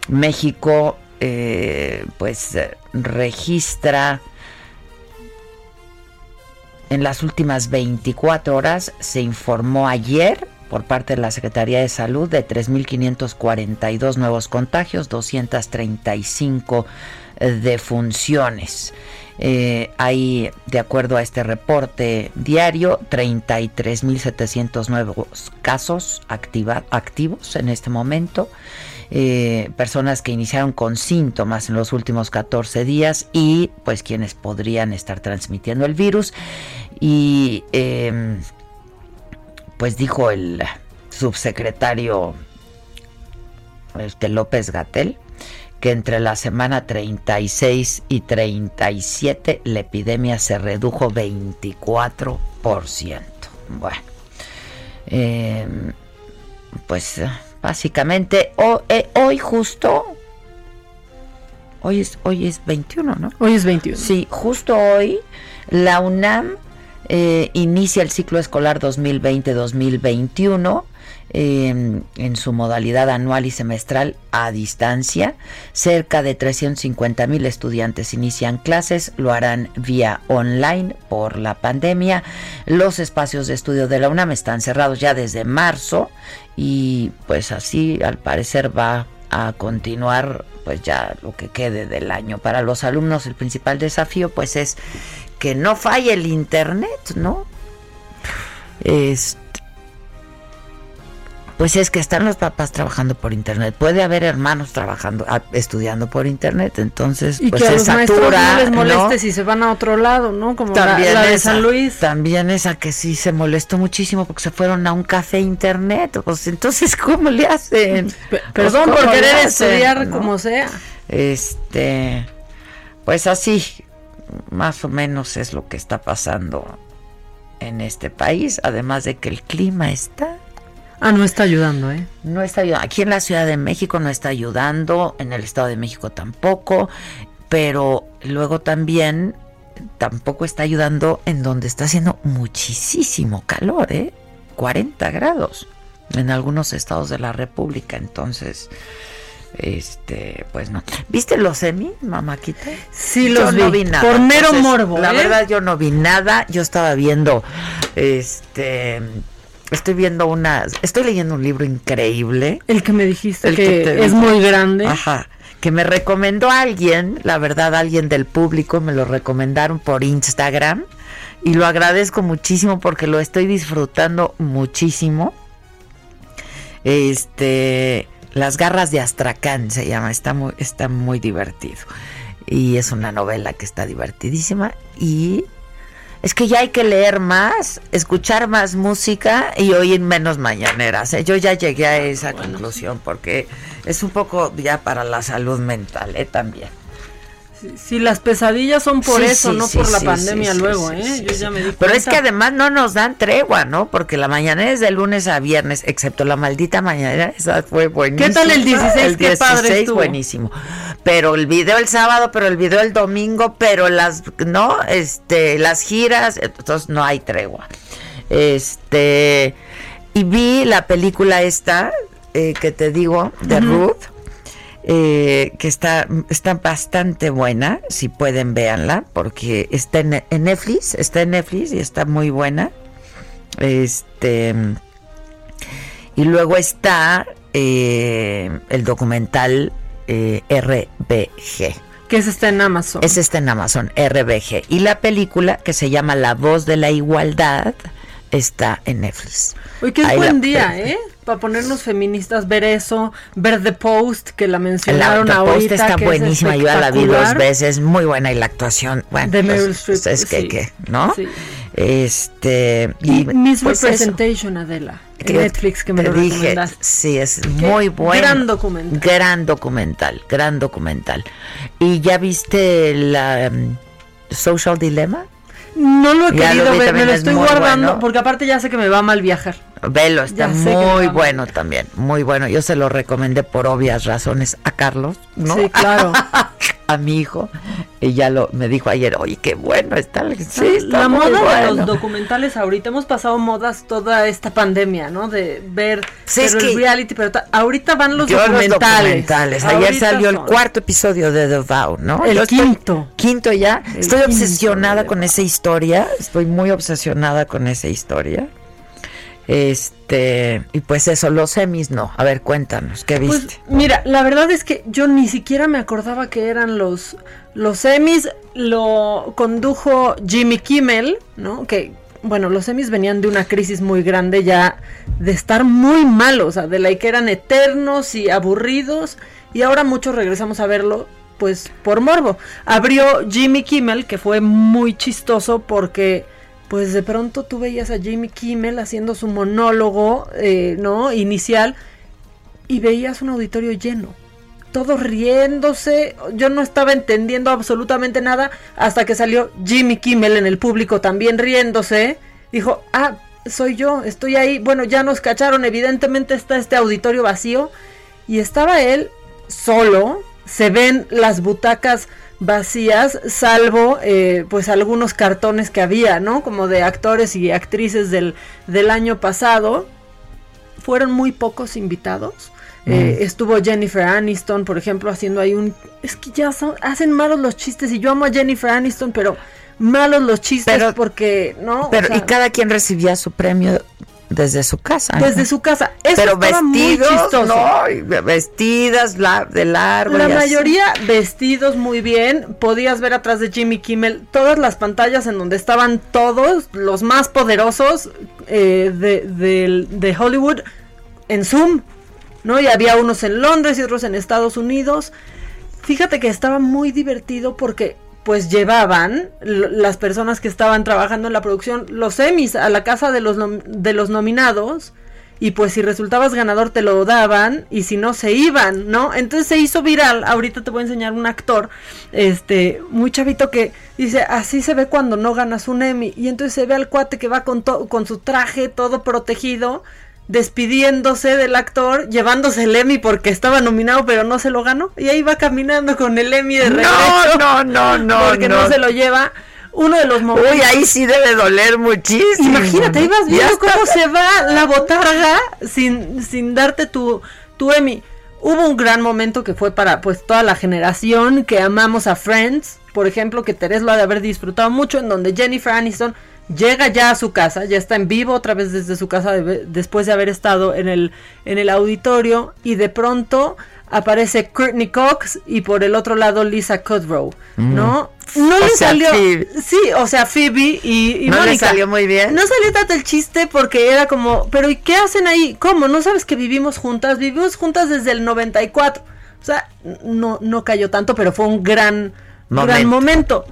México, eh, pues, registra en las últimas 24 horas, se informó ayer por parte de la Secretaría de Salud de 3.542 nuevos contagios, 235 defunciones. Eh, hay, de acuerdo a este reporte diario, 33.700 nuevos casos activos en este momento. Eh, personas que iniciaron con síntomas en los últimos 14 días y pues quienes podrían estar transmitiendo el virus. Y em, pues dijo el subsecretario este, López Gatel que entre la semana 36 y 37 la epidemia se redujo 24%. Bueno, em, pues básicamente eh, hoy justo, hoy es, hoy es 21, ¿no? Hoy es 21. Sí, justo hoy la UNAM eh, inicia el ciclo escolar 2020-2021 en su modalidad anual y semestral a distancia. Cerca de 350 mil estudiantes inician clases, lo harán vía online por la pandemia. Los espacios de estudio de la UNAM están cerrados ya desde marzo y pues así al parecer va a continuar pues ya lo que quede del año. Para los alumnos el principal desafío pues es que no falle el internet, ¿no? Este pues es que están los papás trabajando por internet. Puede haber hermanos trabajando, estudiando por internet, entonces y pues que a se los satura, no les moleste ¿no? si se van a otro lado, ¿no? Como También la, la de esa, San Luis. También esa que sí se molestó muchísimo porque se fueron a un café internet. Pues entonces, ¿cómo le hacen? P- Pues, Perdón ¿cómo por querer hacen, estudiar no? como sea. Este, pues así, más o menos es lo que está pasando en este país, además de que el clima está Ah, no está ayudando, ¿eh? no está ayudando. Aquí en la Ciudad de México no está ayudando, en el Estado de México tampoco, pero luego también tampoco está ayudando en donde está haciendo muchísimo calor, ¿eh? 40 grados en algunos estados de la República, entonces este, pues no. ¿Viste los Emmy, mamáquita? Sí, Yo los no vi. vi nada. Por mero Entonces, morbo, La ¿eh? verdad yo no vi nada. Yo estaba viendo este estoy viendo una estoy leyendo un libro increíble. El que me dijiste El que, que te es muy grande. Ajá. Que me recomendó alguien, la verdad, alguien del público, me lo recomendaron por Instagram. Y lo agradezco muchísimo porque lo estoy disfrutando muchísimo. Este. Las garras de Astracán se llama, está muy, está muy divertido. Y es una novela que está divertidísima. Y es que ya hay que leer más, escuchar más música y oír menos mañaneras. ¿eh? Yo ya llegué a esa conclusión porque es un poco ya para la salud mental ¿eh? también. Si, si las pesadillas son por Sí, eso, sí, no sí, por la pandemia luego, ¿eh? sí, Yo sí. ya me di Pero es que además no nos dan tregua, ¿no? Porque la mañanera es de lunes a viernes, excepto la maldita mañanera, esa fue buenísima. ¿Qué tal el 16? El Qué padre 16 estuvo. buenísimo. Pero el video el sábado, pero el video el domingo, pero las, ¿no? Este, las giras, entonces no hay tregua. Este, y vi la película esta, eh, que te digo, de Ruth. Eh, que está, está bastante buena, si pueden véanla, porque está en, en Netflix, está en Netflix y está muy buena. Este y luego está eh, el documental eh, RBG. Que ese está en Amazon. Ese está en Amazon, RBG. Y la película que se llama La voz de la igualdad está en Netflix. Uy, qué Ahí buen la- día, ¿eh? Para ponernos feministas, ver eso, ver The Post, que la La mencionaron The Post ahorita. está que es buenísima, yo ya la vi dos veces, muy buena y la actuación, bueno, De pues, Meryl Streep, pues es que, sí. que, ¿no? Sí. Este, y Miss pues eso. Representation, Adela. Que Netflix, que me te lo dije, sí, es muy bueno. gran documental. Gran documental, gran documental. ¿Y ya viste la um, Social Dilemma? No lo he Ya querido ver, me lo es estoy guardando bueno. porque aparte ya sé que me va a mal viajar. Velo, está muy bueno también, muy bueno. Yo se lo recomendé por obvias razones a Carlos, ¿no? Sí, claro. a mi hijo. Y ya lo me dijo ayer, oye, qué bueno está. el- Sí, está la muy moda de bueno". los documentales ahorita hemos pasado modas toda esta pandemia, ¿no? De ver Sí, es pero el que- reality, pero ta- ahorita van los documentales. Ayer Ahorita salió el cuarto episodio de The Vow, ¿no? El Yo estoy- quinto. Quinto ya. El estoy quinto obsesionada de con esa historia. Estoy muy obsesionada con esa historia. Este, y pues eso, los semis no. A ver, cuéntanos, ¿qué Pues viste? mira, la verdad es que yo ni siquiera me acordaba que eran los los semis, lo condujo Jimmy Kimmel, ¿no? Que bueno, los semis venían de una crisis muy grande ya de estar muy malos, o sea, de la que eran eternos y aburridos y ahora muchos regresamos a verlo pues por morbo. Abrió Jimmy Kimmel, que fue muy chistoso porque pues de pronto tú veías a Jimmy Kimmel haciendo su monólogo, eh, ¿no? Inicial y veías un auditorio lleno. Todos riéndose. Yo no estaba entendiendo absolutamente nada hasta que salió Jimmy Kimmel en el público también riéndose. Dijo, ah, soy yo, estoy ahí. Bueno, ya nos cacharon, evidentemente está este auditorio vacío. Y estaba él solo. Se ven las butacas vacías, salvo eh, pues algunos cartones que había, ¿no? Como de actores y actrices del, del año pasado fueron muy pocos invitados. Eh, estuvo Jennifer Aniston, por ejemplo, haciendo ahí un... Es que ya son, hacen malos los chistes y yo amo a Jennifer Aniston, pero malos los chistes Pero- porque, ¿no? Pero, O sea, y cada quien recibía su premio desde su casa. ¿no? desde su casa. Eso Pero muy vestidos, chistoso. no, vestidas la- de largo. La así. mayoría vestidos muy bien. Podías ver atrás de Jimmy Kimmel todas las pantallas en donde estaban todos los más poderosos eh, de, del- de Hollywood en Zoom. ¿no? Y había unos en Londres y otros en Estados Unidos. Fíjate que estaba muy divertido porque pues llevaban las personas que estaban trabajando en la producción los Emmys a la casa de los, de los nominados y pues si resultabas ganador te lo daban y si no se iban, ¿no? Entonces se hizo viral, ahorita te voy a enseñar un actor, este, muy chavito que dice, así se ve cuando no ganas un Emmy y entonces se ve al cuate que va con, con su traje todo protegido despidiéndose del actor, llevándose el Emmy porque estaba nominado pero no se lo ganó y ahí va caminando con el Emmy de regreso. No, no, no, no. porque no. se lo lleva. Uno de los momentos. Uy, ahí sí debe doler muchísimo. Imagínate, Ya viendo cómo se va la botarga sin, sin darte tu, tu Emmy. Hubo un gran momento que fue para pues toda la generación que amamos a Friends, por ejemplo, que Teresa lo ha de haber disfrutado mucho, en donde Jennifer Aniston llega ya a su casa, ya está en vivo otra vez desde su casa de- después de haber estado en el, en el auditorio y de pronto aparece Courtney Cox y por el otro lado Lisa Kudrow, ¿no? No Mm. O le sea, salió, Phoebe. sí, o sea, Phoebe y, y ¿No le salió muy bien? No salió tanto el chiste porque era como, pero ¿y qué hacen ahí? ¿Cómo? ¿No sabes que vivimos juntas? Vivimos juntas desde el 94. O sea, no, no cayó tanto, pero fue un gran, gran Momento. momento.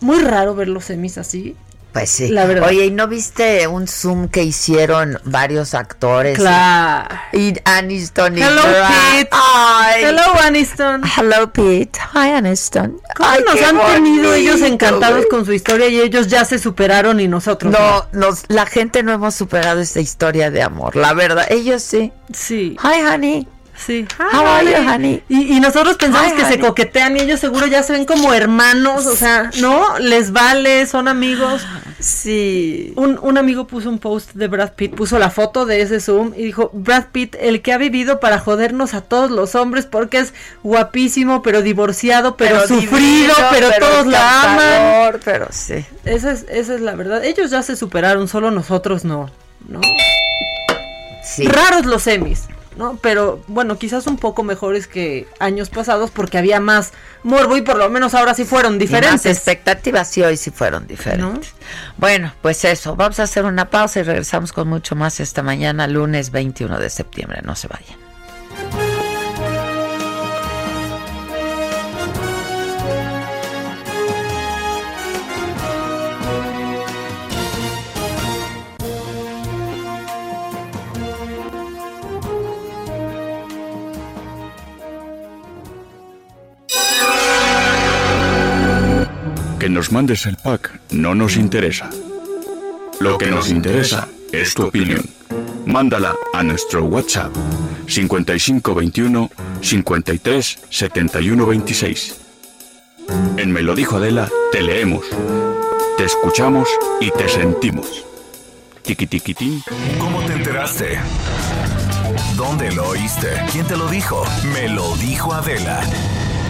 Muy raro ver los semis así. Pues sí. La verdad. Oye, ¿y no viste un Zoom que hicieron varios actores? Claro. Y Aniston y Hello, Grant. Pete. Ay. Hello, Aniston. Hello, Pete. Hi, Aniston. ¿Cómo Ay, nos han tenido ellos bonito, encantados güey. con su historia y ellos ya se superaron y nosotros No, nos, la gente no hemos superado esta historia de amor, la verdad. Ellos sí. Sí. Hi, honey. Sí. How are you, honey? Y, y nosotros pensamos Hi, que se coquetean y ellos seguro ya se ven como hermanos, o sea, ¿no? Les vale, son amigos. Sí. Un, un amigo puso un post de Brad Pitt, puso la foto de ese Zoom y dijo, Brad Pitt, el que ha vivido para jodernos a todos los hombres porque es guapísimo, pero divorciado, pero, sufrido, divino, pero, todos la aman. Pero sí. Esa es, esa es la verdad. Ellos ya se superaron, solo nosotros no, ¿no? Sí. Raros los semis. ¿No? Pero bueno, quizás un poco mejores que años pasados porque había más morbo y por lo menos ahora sí fueron diferentes. Y más expectativas sí hoy sí fueron diferentes. Bueno, pues eso, vamos a hacer una pausa y regresamos con mucho más esta mañana, lunes 21 de septiembre. No se vayan. Nos mandes el pack no nos interesa. Lo que nos interesa es tu opinión. Mándala a nuestro WhatsApp 5521 53 71 26. En Me lo dijo Adela, te leemos, te escuchamos y te sentimos. Tiki tiki ¿Cómo te enteraste? ¿Dónde lo oíste? ¿Quién te lo dijo? Me lo dijo Adela.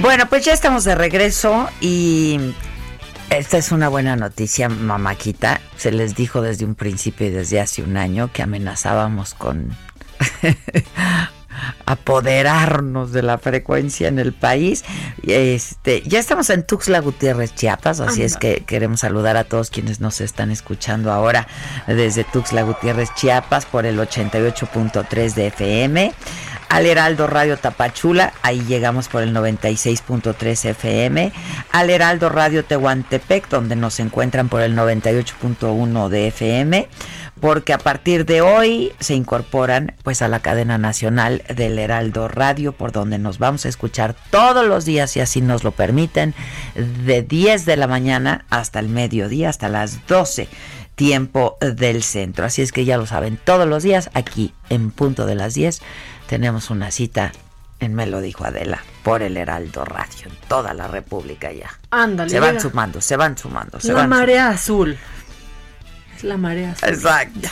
Bueno, pues ya estamos de regreso y esta es una buena noticia, mamáquita. Se les dijo desde un principio y desde hace un año que amenazábamos con apoderarnos de la frecuencia en el país. Este, ya estamos en Tuxtla Gutiérrez, Chiapas, así es que queremos saludar a todos quienes nos están escuchando ahora desde Tuxtla Gutiérrez, Chiapas por el 88.3 de FM al Heraldo Radio Tapachula, ahí llegamos por el 96.3 FM, al Heraldo Radio Tehuantepec, donde nos encuentran por el 98.1 de FM, porque a partir de hoy se incorporan pues a la cadena nacional del Heraldo Radio, por donde nos vamos a escuchar todos los días, si así nos lo permiten, de 10 de la mañana hasta el mediodía, hasta las 12 tiempo del centro. Así es que ya lo saben, todos los días aquí en punto de las 10 tenemos una cita en Me lo dijo Adela por el Heraldo Radio en toda la República ya. Ándale. Se van sumando, se van sumando. Se la van marea azul. Es la marea azul. Exacto.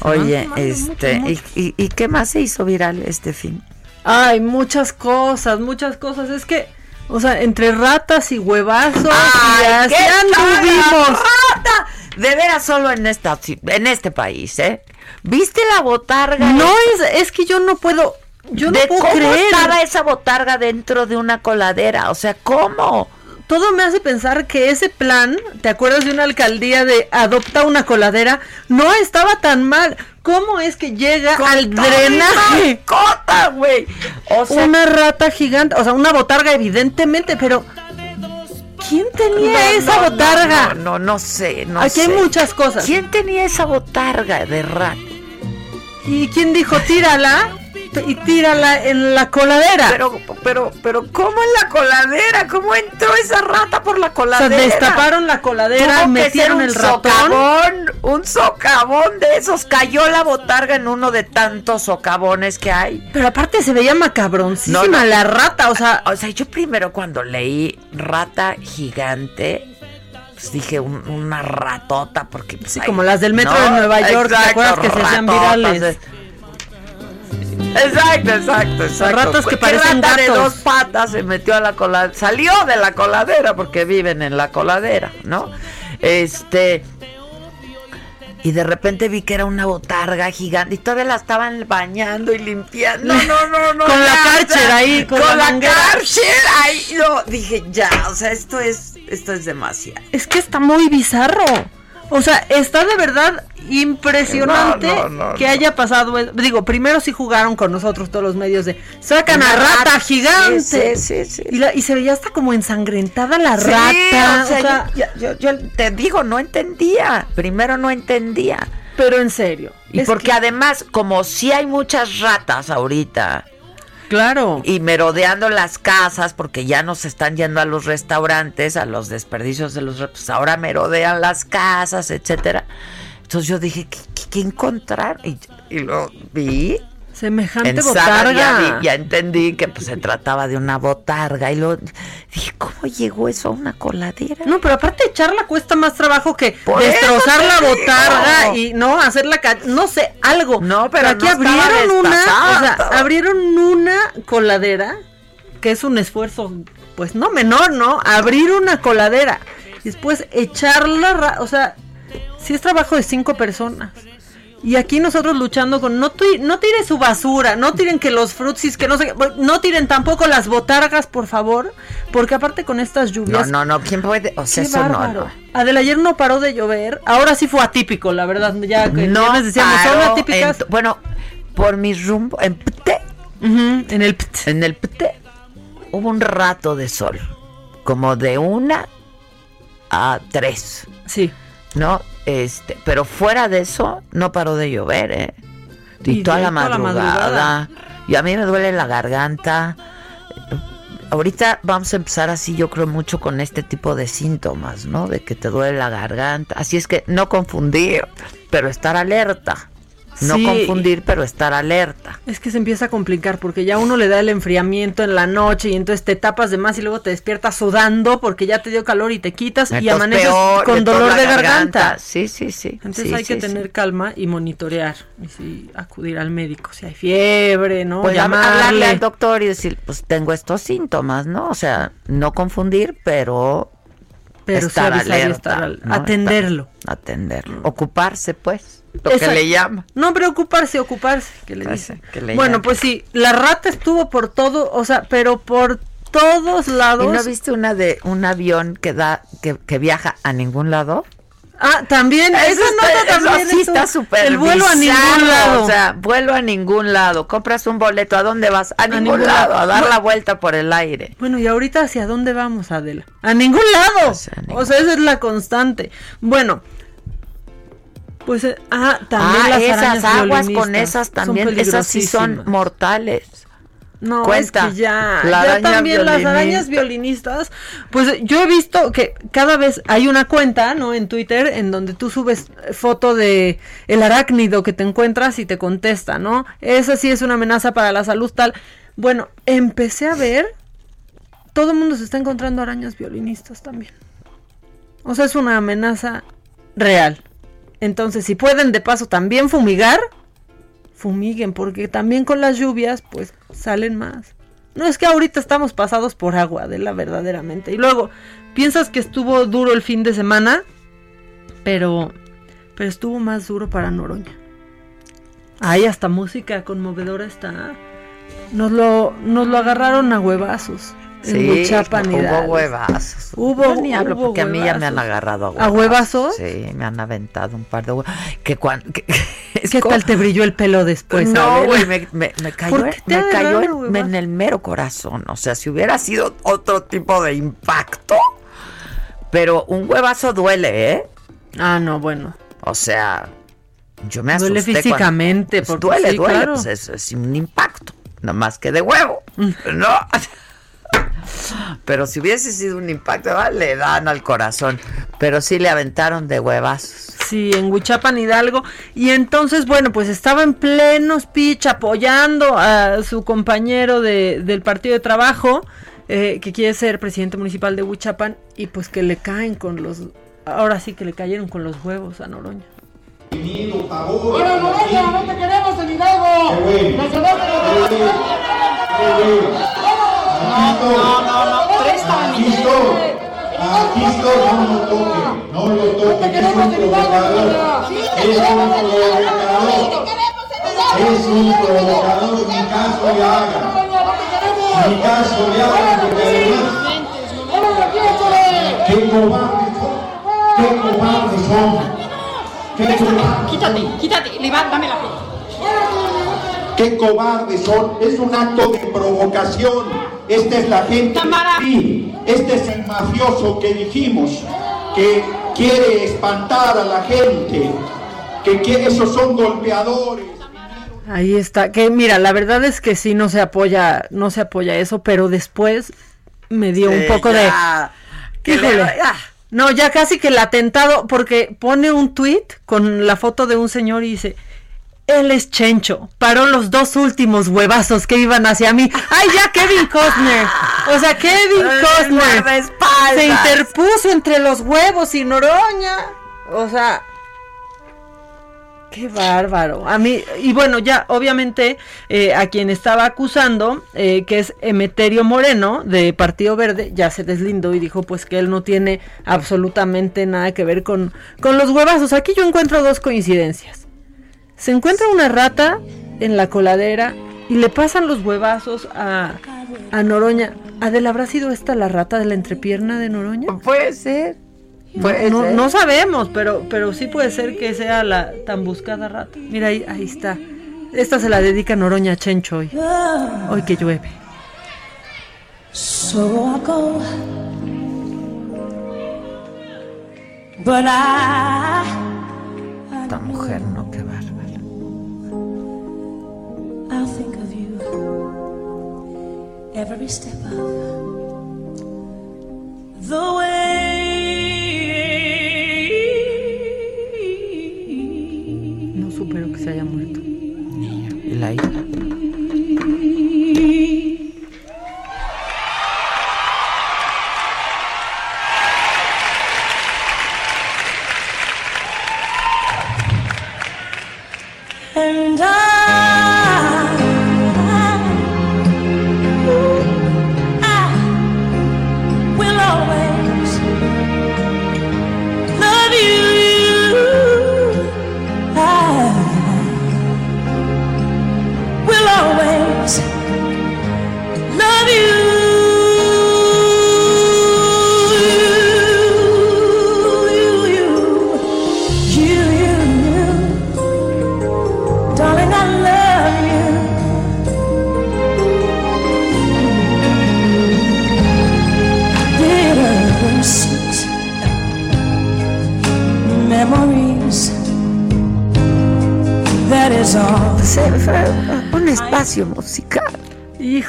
Oye, este, ¿y, y, y qué más se hizo viral este fin? Ay, muchas cosas, muchas cosas. Es que, o sea, entre ratas y huevazos, ¡Ay, y así qué anduvimos. rata! De veras solo en esta en este país, ¿eh? ¿Viste la botarga? No es, es que yo no puedo, yo no de puedo cómo creer. estaba esa botarga dentro de una coladera, o sea, ¿cómo? Todo me hace pensar que ese plan, ¿te acuerdas de una alcaldía de adopta una coladera? No estaba tan mal. ¿Cómo es que llega Con al drenaje? mascota, güey. O sea, una rata gigante, o sea, una botarga evidentemente, pero ¿quién tenía no, esa no, botarga? No, no, no sé, no Aquí hay muchas cosas. ¿Quién tenía esa botarga de rat? ¿Y quién dijo tírala? Y tírala en la coladera. Pero, pero, pero, ¿cómo en la coladera? ¿Cómo entró esa rata por la o sea, coladera? destaparon la coladera, Tuvo que ser metieron un el ratón. socavón, un socavón de esos. Cayó la botarga en uno de tantos socavones que hay. Pero aparte se veía macabroncísima No, no. la rata, o sea, O sea, yo primero cuando leí rata gigante, pues dije un- una ratota, porque pues, Sí, hay- como las del metro de Nueva York, ¿te acuerdas que se hacían ratotas virales? De- Exacto, exacto, exacto. ratas que ¿Qué parecen rata de gatos. dos patas se metió a la coladera, salió de la coladera porque viven en la coladera, ¿no? Este y de repente vi que era una botarga gigante y todavía la estaban bañando y limpiando. No, no, no, no. Con la sea, ahí, con con, la la. Karcher ahí. No, dije, ya, o sea, esto es esto es demasiado. es que está muy bizarro. O sea, está de verdad impresionante No, no, no, que haya pasado. Digo, primero sí jugaron con nosotros todos los medios de sacan a rata rata, gigante. sí, sí, sí. Y, la- y se veía hasta como ensangrentada la Sí, rata. o sea, o sea, yo, yo- yo te digo, no entendía. Primero no entendía. pero en serio. Y porque que- además, como si hay muchas ratas ahorita claro. y merodeando las casas, porque ya no se están yendo a los restaurantes, a los desperdicios de los pues ahora merodean las casas, etcétera. Entonces yo dije, ¿qué, qué- qué encontrar? Y, y lo vi. Semejante En ya, botarga. vi- ya entendí que pues, se trataba de una botarga. Y luego dije, ¿cómo llegó eso a una coladera? No, pero aparte echarla cuesta más trabajo que Por destrozar la botarga y no hacerla no sé, algo. No, pero aquí no abrieron una, o sea, abrieron una coladera que es un esfuerzo pues no menor, ¿no? Abrir una coladera y después echarla, o sea, si es trabajo de cinco personas. Y aquí nosotros luchando con no, no tiren su basura, no tiren que los frutsis, que no sé, no tiren tampoco las botargas, por favor, porque aparte con estas No, lluvias no, no, ¿quién puede? O sea, eso no, no. Adela, ayer no paró de llover. Ahora sí fue atípico, la verdad. Ya que No les decíamos, son atípicas. en- bueno, por mi rumbo, en Pte, Ujú, en el pt. en el Pte, hubo un rato de sol, como de una a tres, Sí. ¿No? Este, pero fuera de eso, no paró de llover, ¿eh? Y, Y toda la toda la madrugada. madrugada. Y a mí me duele la garganta. Ahorita vamos a empezar así, yo creo mucho con este tipo de síntomas, ¿no? De que te duele la garganta. Así es que no confundir, pero estar alerta. No Sí. confundir, pero estar alerta. Es que se empieza a complicar porque ya uno le da el enfriamiento en la noche y entonces te tapas de más y luego te despiertas sudando porque ya te dio calor y te quitas y amaneces peor, con dolor de garganta. Sí, sí, sí. Entonces Sí, hay que tener calma y monitorear y acudir al médico si hay fiebre, ¿no? Pues hab- hablarle Llamarle. al doctor y decir, pues tengo estos síntomas, ¿no? O sea, no confundir, pero, Pero estar y alerta. estar al- ¿no? atenderlo. Atenderlo. Ocuparse, pues, lo Exacto. que le llama. No preocuparse, ocuparse, que le que le bueno, pues sí, la rata estuvo por todo, o sea, pero por todos ¿Y lados. no viste una de un avión que da que, que viaja a ningún lado? Ah, también, Eso esa está- nota eso también sí está súper El vuelo a ningún lado. O sea, vuelo a ningún lado. Compras un boleto, ¿a dónde vas? A, ningún, ningún lado, lado. a dar la vuelta por el aire. Bueno, y ahorita hacia dónde vamos, Adela? A ningún lado. O sea, a ningún- O sea, esa es la constante. Bueno, pues eh, ah, también ah, las esas aguas con esas son también, esas sí son mortales. No, Cuenta. es que ya, también las arañas violinistas, pues yo he visto que cada vez hay una cuenta, ¿no? En Twitter en donde tú subes foto de el arácnido que te encuentras y te contesta, ¿no? Esa sí es una amenaza para la salud tal. Bueno, empecé a ver, todo el mundo se está encontrando arañas violinistas también. O sea, es una amenaza real. Entonces, si pueden de paso también fumigar, fumiguen, porque también con las lluvias, pues salen más. No es que ahorita estamos pasados por agua, de la verdaderamente. Y luego, piensas que estuvo duro el fin de semana, pero, pero estuvo más duro para Noroña. Ahí hasta música conmovedora está. Nos lo, nos lo agarraron a huevazos. Sí, hubo Hidalgo. huevazos. Hubo- Yo ni hablo hubo porque a mí ya me han agarrado a huevazos. ¿A huevazos? Sí, me han aventado un par de huevazos. Que cuan- que- ¿Qué tal te brilló el pelo después? no, güey, me, me- me cayó, ¿Por qué te me cayó en, el mero corazón. O sea, si hubiera sido otro tipo de impacto, pero un huevazo duele, ¿eh? Ah, no, bueno. O sea, yo me asusté. Duele cuando- físicamente, Pues porque duele, sí, duele, claro. pues es, es un impacto, no más que de huevo, Mm. ¿no? Pero si hubiese sido un impacto, ah, le dan al corazón. Pero sí le aventaron de huevazos. Sí, en Huichapan Hidalgo. Y entonces, bueno, pues estaba en pleno speech apoyando a su compañero de, del partido de trabajo, eh, que quiere ser presidente municipal de Huichapan, y pues que le caen con los. Ahora sí que le cayeron con los huevos a Noroña. ¡Ahora Noroña! ¡No te queremos en Hidalgo! ¡Nos No, no, no, préstame mi. Aquí estoy, no lo toque, no lo toque, es un provocador, es un provocador, es un provocador, ni caso le haga, ni caso le haga, porque además, qué cobardes son, qué cobardes son, qué cobardes. Quítate, quítate, Iván, dame la foto. Qué cobardes son, es un acto de provocación. Esta es la gente del PRI. Este es el mafioso que dijimos que quiere espantar a la gente, que quiere, esos son golpeadores. Ahí está. Que mira, la verdad es que sí no se apoya, no se apoya eso, pero después me dio un poco ya, de. Híjole, ah, No, ya casi que el atentado, porque pone un tweet con la foto de un señor y dice, él es Chencho, paró los dos últimos huevazos que iban hacia mí. ¡Ay, ya Kevin Costner! O sea, Kevin Costner se interpuso entre los huevos y Noroña. O sea, Qué bárbaro. A mí, y bueno, ya obviamente eh, a quien estaba acusando, eh, que es Emeterio Moreno de Partido Verde, ya se deslindó y dijo pues que él no tiene absolutamente nada que ver con, con los huevazos. Aquí yo encuentro dos coincidencias. Se encuentra una rata en la coladera y le pasan los huevazos a, a Noroña. Adel, ¿habrá sido esta la rata de la entrepierna de Noroña? Puede ser. Puede no, ser. no sabemos, pero, pero sí puede ser que sea la tan buscada rata. Mira, ahí, ahí está. Esta se la dedica Noroña a Chencho hoy. Hoy que llueve. So I go, but I, Esta mujer, no, every step of the way. No supero que se haya muerto. Y la hija.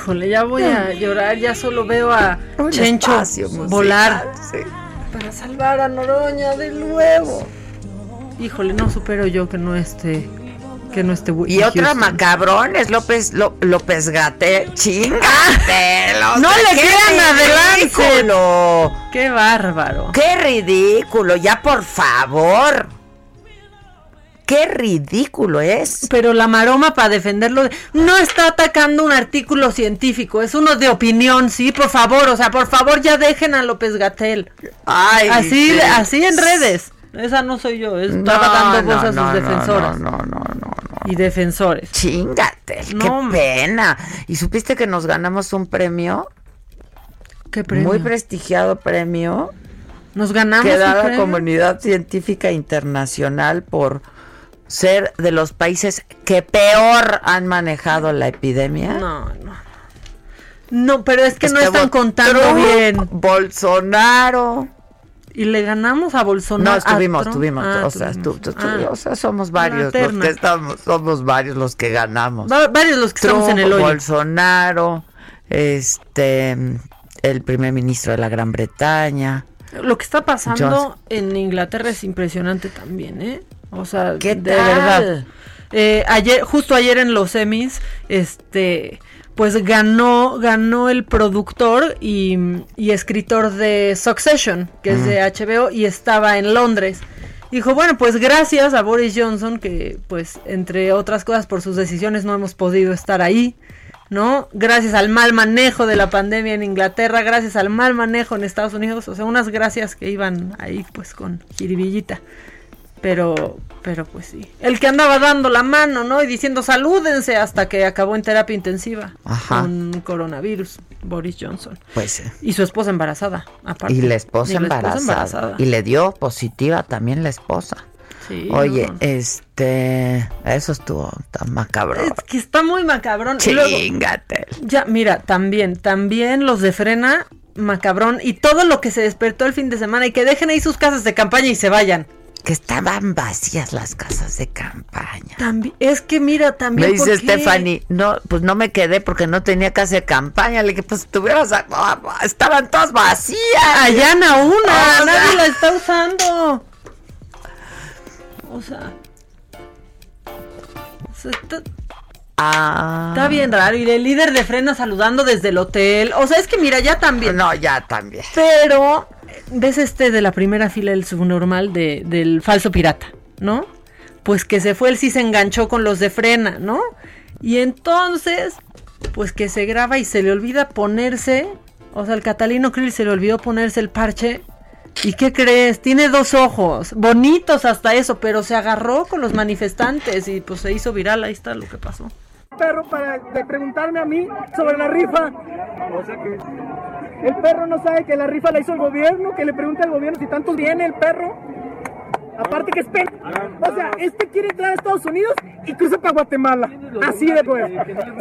Híjole, ya voy a llorar. Ya solo veo a Un Chencho espacio volar sí. para salvar a Noroña de nuevo. Híjole, no supero yo que no esté. Que no esté Y otra macabrón es López López Gate. ¡Chingate! No le crean adelante. ridículo! ¡Qué bárbaro! ¡Qué ridículo! Ya, por favor. ¡Qué ridículo es! Pero la maroma para defenderlo de- no está atacando un artículo científico, es uno de opinión, sí, por favor, o sea, por favor ya dejen a López Gatel. Ay, así, sí. así en redes. Esa no soy yo, está No, dando voz no, a sus no, no, defensoras No, no, no, no, no. y defensores. Chingate, No, qué pena. ¿Y supiste que nos ganamos un premio? ¿Qué premio? Muy prestigiado premio Nos ganamos que da la comunidad científica internacional por ser de los países que peor han manejado la epidemia. No, no. No, pero es que no están contando Trump, bien. Bolsonaro. Y le ganamos a Bolsonaro. No, estuvimos, estuvimos, Ah, o sea, estuvimos. estu- estu- Ah. o sea, somos varios los que estamos, somos varios los que ganamos. Va- varios los que estamos en el hoyo. Bolsonaro, este, el primer ministro de la Gran Bretaña. Lo que está pasando Johnson. en Inglaterra es impresionante también, ¿eh? O sea, ¿Qué de tal? verdad. Eh, ayer, justo ayer en los semis, este, pues ganó, ganó el productor y, y escritor de Succession, que es de HBO, y estaba en Londres. Dijo, bueno, pues gracias a Boris Johnson, que pues entre otras cosas por sus decisiones no hemos podido estar ahí, ¿no? Gracias al mal manejo de la pandemia en Inglaterra, gracias al mal manejo en Estados Unidos, o sea, unas gracias que iban ahí pues con jiribillita. Pero, pero pues sí. El que andaba dando la mano, ¿no? Y diciendo salúdense hasta que acabó en terapia intensiva Ajá. con coronavirus, Boris Johnson. Pues eh, Y su esposa embarazada, aparte. y la esposa, Y la embarazada. embarazada. Y le dio positiva también la esposa. Sí, Oye, no, no. este, eso estuvo tan macabro. Es que está muy macabrón. Chingate. Ya, mira, también, también los de frena, macabrón, y todo lo que se despertó el fin de semana y que dejen ahí sus casas de campaña y se vayan. Que estaban vacías las casas de campaña. También, es que mira, también. Me dice. Stephanie, no, pues no me quedé porque no tenía casa de campaña. Le dije, pues tuvieras, estaban todas vacías. Allá en una, O nadie la está usando. O sea. o sea, está, Ah. está bien raro. Y el líder de frena saludando desde el hotel. O sea, es que mira, ya también. No, ya también. Pero, ¿ves este de la primera fila del subnormal de, del falso pirata, ¿no? Pues que se fue, él sí se enganchó con los de frena, ¿no? Y entonces, pues que se graba y se le olvida ponerse, o sea, al Catalino Krill se le olvidó ponerse el parche. ¿Y qué crees? Tiene dos ojos, bonitos hasta eso, pero se agarró con los manifestantes y pues se hizo viral, ahí está lo que pasó. perro para de preguntarme a mí sobre la rifa. O sea que el perro no sabe que la rifa la hizo el gobierno, que le pregunte al gobierno si tanto viene el perro. Aparte que es pena. O sea, este quiere entrar a Estados Unidos y cruza para Guatemala. Así de pues.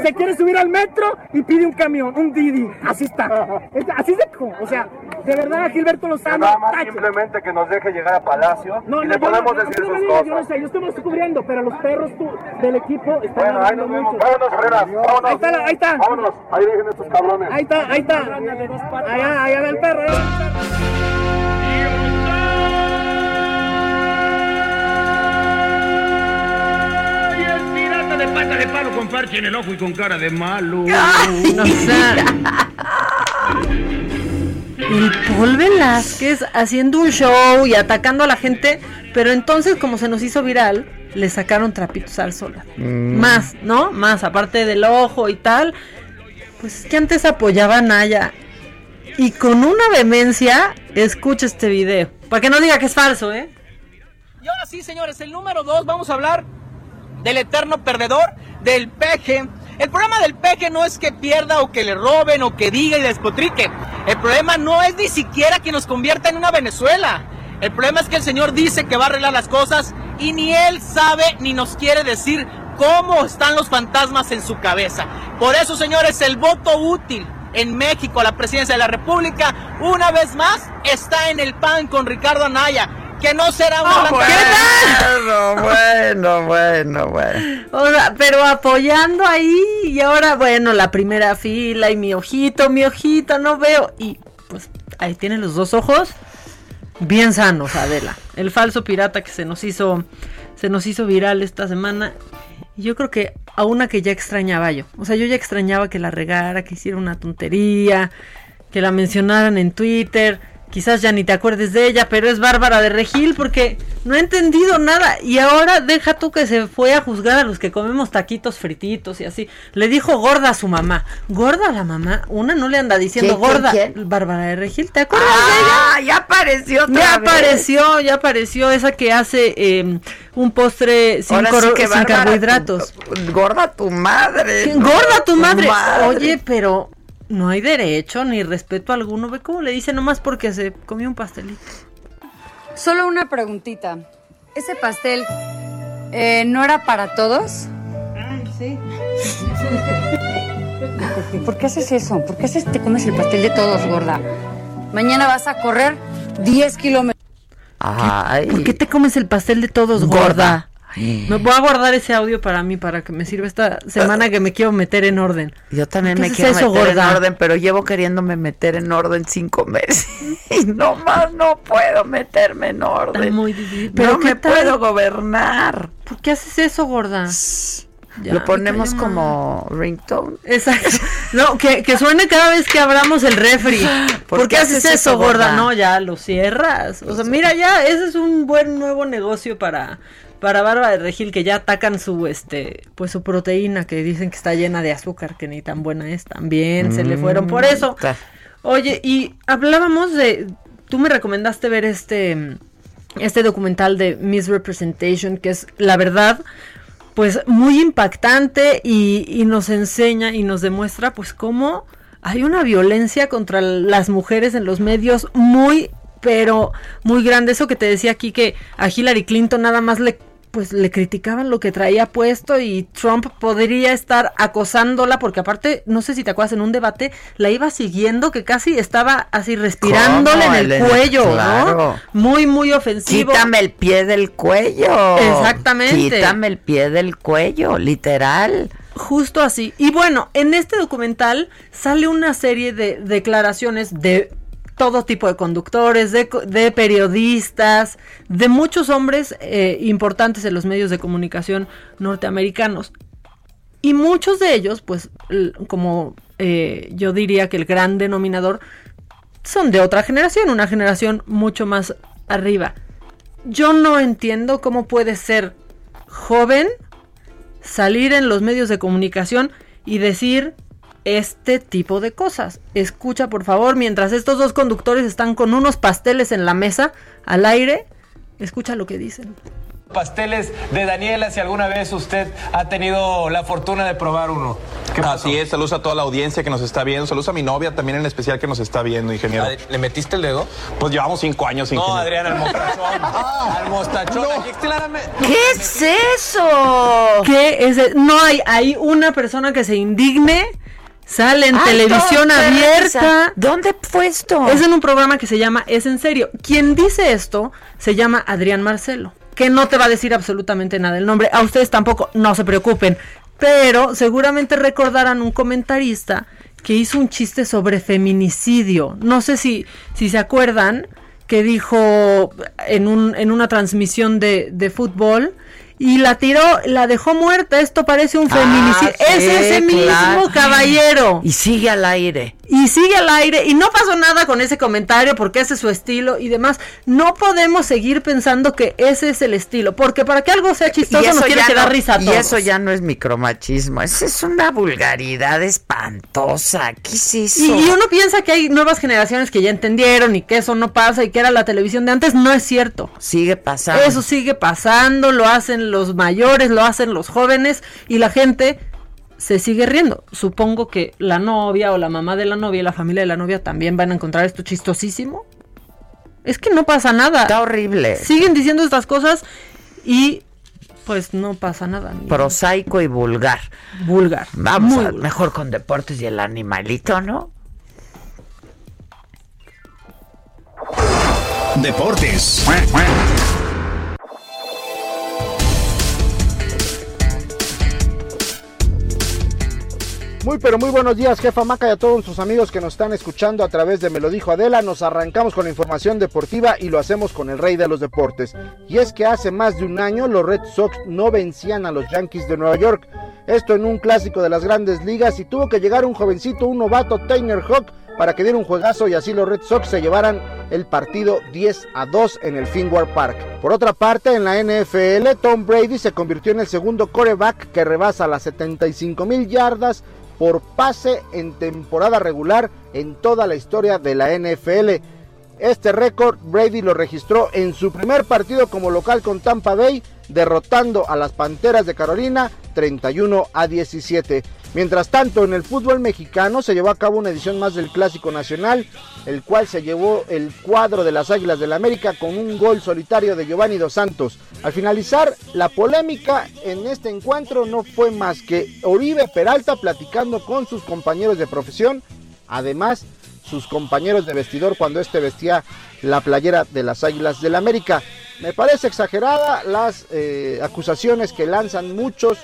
Se quiere subir al metro y pide un camión, un Didi. Así está. Es- Así de O sea, de verdad, Gilberto Lozano. Nada más simplemente que nos deje llegar a Palacio No, y no, le yo no, podemos no, decir sus yo no sé, yo estamos cubriendo, pero los perros tú, del equipo están Bueno, ahí hablando nos vemos. mucho. Vámonos, Herreras, vámonos. Ahí está, la- ahí está. Vámonos, ahí dejen estos cabrones. Ahí está, ahí está. Allá, allá va el perro. allá va el perro. De pata de palo con parche en el ojo y con cara de malo. O sea, el Paul Velázquez haciendo un show y atacando a la gente, pero entonces como se nos hizo viral, le sacaron trapitos al sol. Mm. Más, ¿no? Más, aparte del ojo y tal. Pues es que antes apoyaba a Naya. Y con una vehemencia, escucha este video. Para que no diga que es falso, ¿eh? Y ahora sí, señores, el número dos, vamos a hablar del eterno perdedor, del peje. El problema del peje no es que pierda o que le roben o que diga y despotrique. El problema no es ni siquiera que nos convierta en una Venezuela. El problema es que el señor dice que va a arreglar las cosas y ni él sabe ni nos quiere decir cómo están los fantasmas en su cabeza. Por eso, señores, el voto útil en México la presidencia de la República, una vez más, está en el PAN con Ricardo Anaya, que no será una gran- bueno, bueno, bueno, bueno. O sea, pero apoyando ahí y ahora, bueno, la primera fila y mi ojito, mi ojito, no veo. Y pues ahí tienen los dos ojos bien sanos, Adela. El falso pirata que se nos hizo, se nos hizo viral esta semana. Y yo creo que a una que ya extrañaba yo. O sea, yo ya extrañaba que la regara, que hiciera una tontería, que la mencionaran en Twitter. Quizás ya ni te acuerdes de ella, pero es Bárbara de Regil porque no he entendido nada. Y ahora deja tú que se fue a juzgar a los que comemos taquitos frititos y así. Le dijo gorda a su mamá. ¿Gorda a la mamá? Una no le anda diciendo ¿Quién, gorda. quién, Bárbara de Regil, ¿te acuerdas de ella? Ah, ya apareció otra Ya vez. apareció, ya apareció esa que hace eh, un postre sin, Ahora sí cor- que sin Bárbara, carbohidratos. tu- gorda tu madre. Gorda tu madre. madre. Oye, pero no hay derecho ni respeto alguno. Ve cómo le dice nomás porque se comió un pastelito. Solo una preguntita. ¿Ese pastel eh, no era para todos? sí. ¿Por qué haces eso? ¿Por qué haces, te comes el pastel de todos, gorda? Mañana vas a correr 10 kilómetros. Ay. ¿Por qué te comes el pastel de todos, gorda? Gorda. Me voy a guardar ese audio para mí, para que me sirva esta semana que me quiero meter en orden. Yo también ¿Qué me quiero meter gorda? en orden, pero llevo queriéndome meter en orden cinco meses. Y no más no puedo meterme en orden. Está muy difícil. ¿Pero no me tal? puedo gobernar. ¿Por qué haces eso, gorda? Ya, Lo ponemos como ringtone. Exacto. No, que, que suene cada vez que abramos el refri. ¿Por, qué haces eso, gorda? No, ya lo cierras. O sea, mira, ya ese es un buen nuevo negocio para para Bárbara de Regil que ya atacan su este pues su proteína que dicen que está llena de azúcar, que ni tan buena es. También se le fueron por eso. Oye, y hablábamos de tú me recomendaste ver este este documental de Misrepresentation que es la verdad pues muy impactante y, y nos enseña y nos demuestra pues cómo hay una violencia contra las mujeres en los medios muy pero muy grande eso que te decía aquí que a Hillary Clinton nada más le pues le criticaban lo que traía puesto y Trump podría estar acosándola porque aparte, no sé si te acuerdas, en un debate la iba siguiendo que casi estaba así respirándole en el El- cuello, claro. ¿no? Muy, muy ofensivo. Quítame el pie del cuello. Exactamente. Quítame el pie del cuello, literal. Justo así. Y bueno, en este documental sale una serie de declaraciones de todo tipo de conductores, de, periodistas, de muchos hombres eh, importantes en los medios de comunicación norteamericanos. Y muchos de ellos, pues, como eh, yo diría que el gran denominador, son de otra generación, una generación mucho más arriba. Yo no entiendo cómo puede ser joven, salir en los medios de comunicación y decir este tipo de cosas. Escucha, por favor, mientras estos dos conductores están con unos pasteles en la mesa al aire, escucha lo que dicen. Pasteles de Daniela, si alguna vez usted ha tenido la fortuna de probar uno. Así es, saludos a toda la audiencia que nos está viendo, saludos a mi novia también en especial que nos está viendo, ingeniero. ¿Le metiste el dedo? Pues llevamos cinco años, ingeniero. No, Adrián, al mostachón. al mostachón. Aquí claramente- ¿Qué es eso? ¿Qué es? e- No hay, hay una persona que se indigne. Sale en Ay, televisión abierta. ¿Dónde fue esto? Es en un programa que se llama Es en serio. Quien dice esto se llama Adrián Marcelo, que no te va a decir absolutamente nada el nombre. A ustedes tampoco, no se preocupen. Pero seguramente recordarán un comentarista que hizo un chiste sobre feminicidio. No sé si, si se acuerdan que dijo en, un, en una transmisión de, de fútbol y la tiró, la dejó muerta. Esto parece un Ah, feminicidio. es sí, ese mismo caballero. Y sigue al aire. Y sigue al aire y no pasó nada con ese comentario porque ese es su estilo y demás. No podemos seguir pensando que ese es el estilo, porque para que algo sea chistoso nos tiene que dar no- risa a y eso ya no es micromachismo, eso es una vulgaridad espantosa. ¿Qué es eso? Y, y uno piensa que hay nuevas generaciones que ya entendieron y que eso no pasa y que era la televisión de antes. No es cierto. Sigue pasando. Eso sigue pasando, lo hacen los mayores, lo hacen los jóvenes y la gente se sigue riendo. Supongo que la novia o la mamá de la novia y la familia de la novia también van a encontrar esto chistosísimo. Es que no pasa nada. Está horrible. Siguen diciendo estas cosas y pues no pasa nada. Prosaico y vulgar. Vulgar. Vamos Muy a- vulgar. mejor con deportes y el animalito, ¿no? Deportes. Muy pero muy buenos días, jefa Maca y a todos nuestros amigos que nos están escuchando a través de Me lo dijo Adela. Nos arrancamos con la información deportiva y lo hacemos con el rey de los deportes. Y es que hace más de un año los Red Sox no vencían a los Yankees de Nueva York. Esto en un clásico de las grandes ligas y tuvo que llegar un jovencito, un novato, Tainer Hawk, para que diera un juegazo y así los Red Sox se llevaran el partido 10 a 2 en el Fenway Park. Por otra parte, en la NFL, Tom Brady se convirtió en el segundo coreback que rebasa las 75 mil yardas por pase en temporada regular en toda la historia de la NFL. Este récord Brady lo registró en su primer partido como local con Tampa Bay, derrotando a las Panteras de Carolina 31 a 17. Mientras tanto, en el fútbol mexicano se llevó a cabo una edición más del Clásico Nacional, el cual se llevó el cuadro de las Águilas del la América con un gol solitario de Giovanni Dos Santos. Al finalizar, la polémica en este encuentro no fue más que Oribe Peralta platicando con sus compañeros de profesión, además sus compañeros de vestidor cuando este vestía la playera de las Águilas del la América. Me parece exagerada las eh, acusaciones que lanzan muchos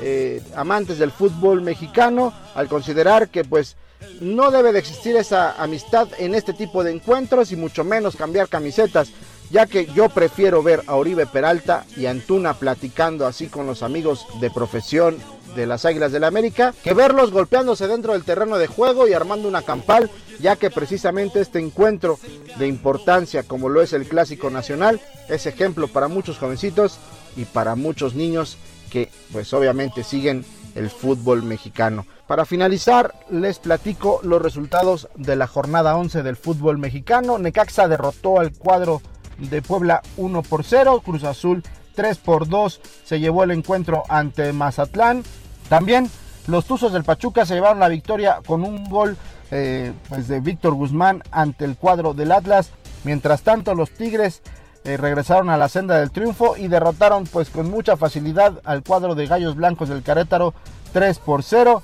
eh, amantes del fútbol mexicano al considerar que pues no debe de existir esa amistad en este tipo de encuentros y mucho menos cambiar camisetas, ya que yo prefiero ver a Oribe Peralta y Antuna platicando así con los amigos de profesión de las Águilas del la América, que verlos golpeándose dentro del terreno de juego y armando una campal, ya que precisamente este encuentro de importancia como lo es el Clásico Nacional es ejemplo para muchos jovencitos y para muchos niños que pues obviamente siguen el fútbol mexicano. Para finalizar, les platico los resultados de la jornada 11 del fútbol mexicano. Necaxa derrotó al cuadro de Puebla 1 por 0, Cruz Azul 3 por 2 se llevó el encuentro ante Mazatlán. También los Tuzos del Pachuca se llevaron la victoria con un gol eh, pues de Víctor Guzmán ante el cuadro del Atlas. Mientras tanto, los Tigres eh, regresaron a la senda del triunfo y derrotaron pues con mucha facilidad al cuadro de Gallos Blancos del Querétaro 3 por 0.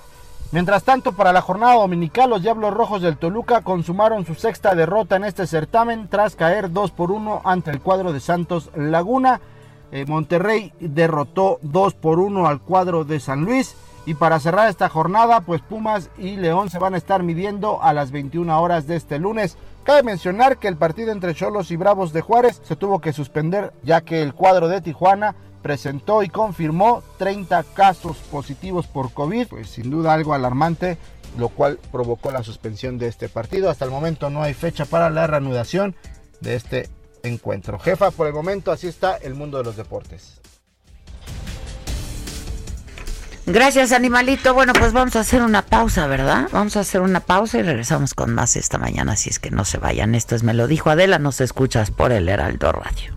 Mientras tanto, para la jornada dominical, los Diablos Rojos del Toluca consumaron su sexta derrota en este certamen tras caer 2 por 1 ante el cuadro de Santos Laguna. Eh, Monterrey derrotó 2 por 1 al cuadro de San Luis. Y para cerrar esta jornada, pues Pumas y León se van a estar midiendo a las 21 horas de este lunes. Cabe mencionar que el partido entre Cholos y Bravos de Juárez se tuvo que suspender ya que el cuadro de Tijuana presentó y confirmó 30 casos positivos por COVID, pues sin duda algo alarmante, lo cual provocó la suspensión de este partido. Hasta el momento no hay fecha para la reanudación de este encuentro. Jefa, por el momento así está el mundo de los deportes. Gracias, animalito. Bueno, pues vamos a hacer una pausa, ¿verdad? Vamos a hacer una pausa y regresamos con más esta mañana, así es que no se vayan. Esto es Me lo dijo Adela, nos escuchas por el Heraldo Radio.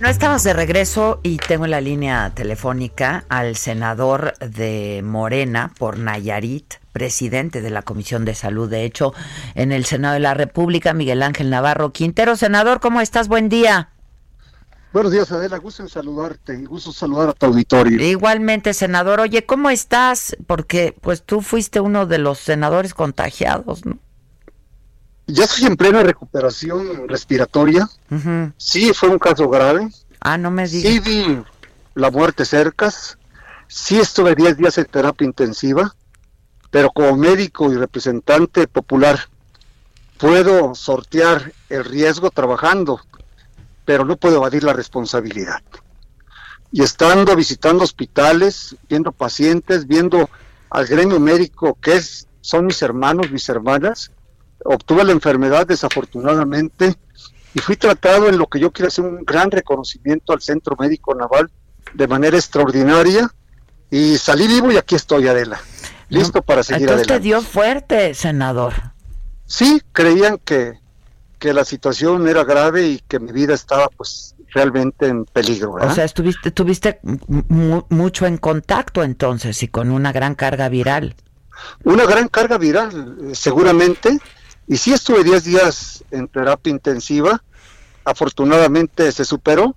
No estamos de regreso y tengo en la línea telefónica al senador de Morena por Nayarit, presidente de la Comisión de Salud, de hecho, en el Senado de la República, Miguel Ángel Navarro Quintero. Senador, ¿cómo estás? Buen día. Buenos días, Adela. Gusto en saludarte y gusto saludar a tu auditorio. Igualmente, senador. Oye, ¿cómo estás? Porque pues tú fuiste uno de los senadores contagiados, ¿no? Ya estoy en plena recuperación respiratoria. Ujú. Sí, fue un caso grave. Ah, no me digas. Sí vi la muerte cercas. Sí estuve 10 días en terapia intensiva. Pero como médico y representante popular, puedo sortear el riesgo trabajando, pero no puedo evadir la responsabilidad. Y estando visitando hospitales, viendo pacientes, viendo al gremio médico que es, son mis hermanos, mis hermanas, obtuve la enfermedad desafortunadamente y fui tratado en lo que yo quiero hacer un gran reconocimiento al Centro Médico Naval de manera extraordinaria y salí vivo y aquí estoy, Adela, listo para seguir Entonces te adelante. dio fuerte, senador. Sí, creían que, que la situación era grave y que mi vida estaba pues realmente en peligro. ¿verdad? O sea, estuviste, tuviste mu- mucho en contacto entonces y con una gran carga viral. Una gran carga viral, eh, seguramente. Y sí estuve 10 días en terapia intensiva. Afortunadamente se superó.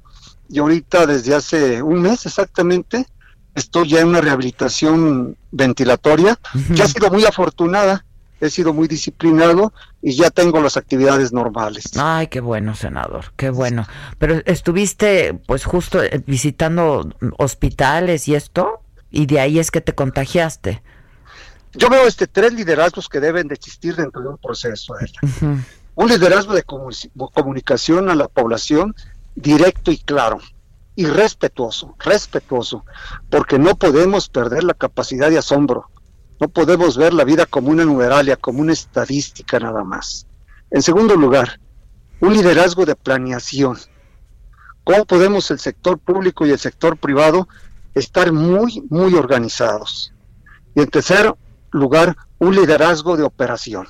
Y ahorita desde hace un mes exactamente estoy ya en una rehabilitación ventilatoria que ha sido muy afortunada. He sido muy disciplinado y ya tengo las actividades normales. Ay, qué bueno, senador, qué bueno. Pero estuviste, pues, justo eh, visitando hospitales y esto, y de ahí es que te contagiaste. Yo veo este tres liderazgos que deben de existir dentro de un proceso. Un liderazgo de comu- comunicación a la población directo y claro y respetuoso, respetuoso, porque no podemos perder la capacidad de asombro, no podemos ver la vida como una numeralia, como una estadística nada más. En segundo lugar, un liderazgo de planeación. ¿Cómo podemos el sector público y el sector privado estar muy, muy organizados? Y en tercer lugar, un liderazgo de operación.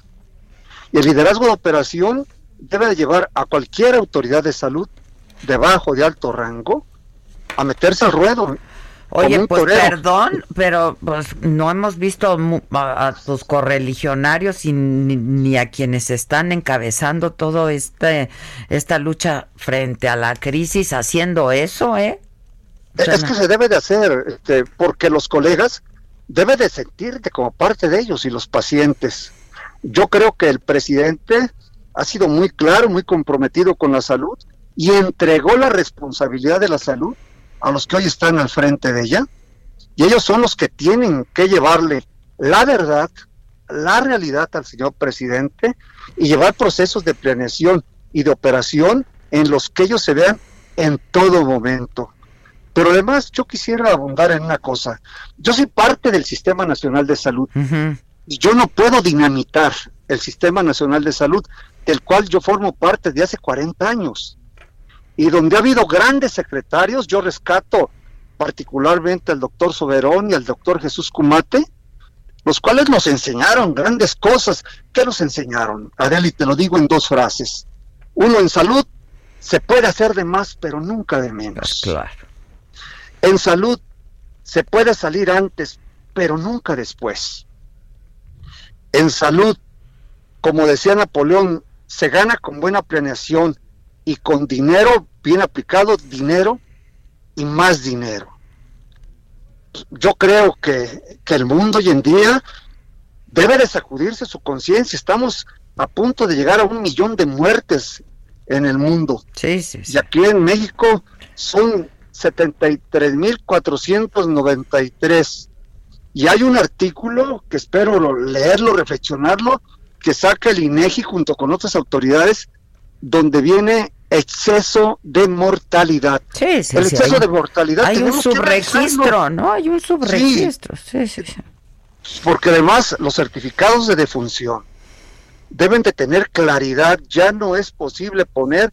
Y el liderazgo de operación debe de llevar a cualquier autoridad de salud de bajo, de alto rango, a meterse al ruedo. Oye, pues torero. perdón, pero pues no hemos visto a, a tus correligionarios y ni, ni a quienes están encabezando todo este esta lucha frente a la crisis haciendo eso, ¿eh? Es- Es que se debe de hacer, este, porque los colegas deben de sentirte como parte de ellos y los pacientes. Yo creo que el presidente ha sido muy claro, muy comprometido con la salud y entregó la responsabilidad de la salud a los que hoy están al frente de ella. Y ellos son los que tienen que llevarle la verdad, la realidad al señor presidente y llevar procesos de planeación y de operación en los que ellos se vean en todo momento. Pero además yo quisiera abundar en una cosa. Yo soy parte del Sistema Nacional de Salud y yo no puedo dinamitar el Sistema Nacional de Salud, del cual yo formo parte de hace 40 años. Y donde ha habido grandes secretarios, yo rescato particularmente al doctor Soberón y al doctor Jesús Cumate, los cuales nos enseñaron grandes cosas. ¿Qué nos enseñaron? Adel, y te lo digo en dos frases. Uno, en salud se puede hacer de más, pero nunca de menos. Claro. En salud se puede salir antes, pero nunca después. En salud, como decía Napoleón, se gana con buena planeación y con dinero bien aplicado, dinero y más dinero. Yo creo que, que el mundo hoy en día debe de sacudirse su conciencia. Estamos a punto de llegar a un millón de muertes en el mundo. Sí, sí, Y aquí en México son 73.493. Y hay un artículo que espero lo- leerlo, reflexionarlo, que saca el INEGI junto con otras autoridades, donde viene exceso de mortalidad. Sí, sí, el sí, exceso hay- de mortalidad. Hay un subregistro. ¿no? Hay un subregistro. Sí, sí, sí. Porque además los certificados de defunción deben de tener claridad. Ya no es posible poner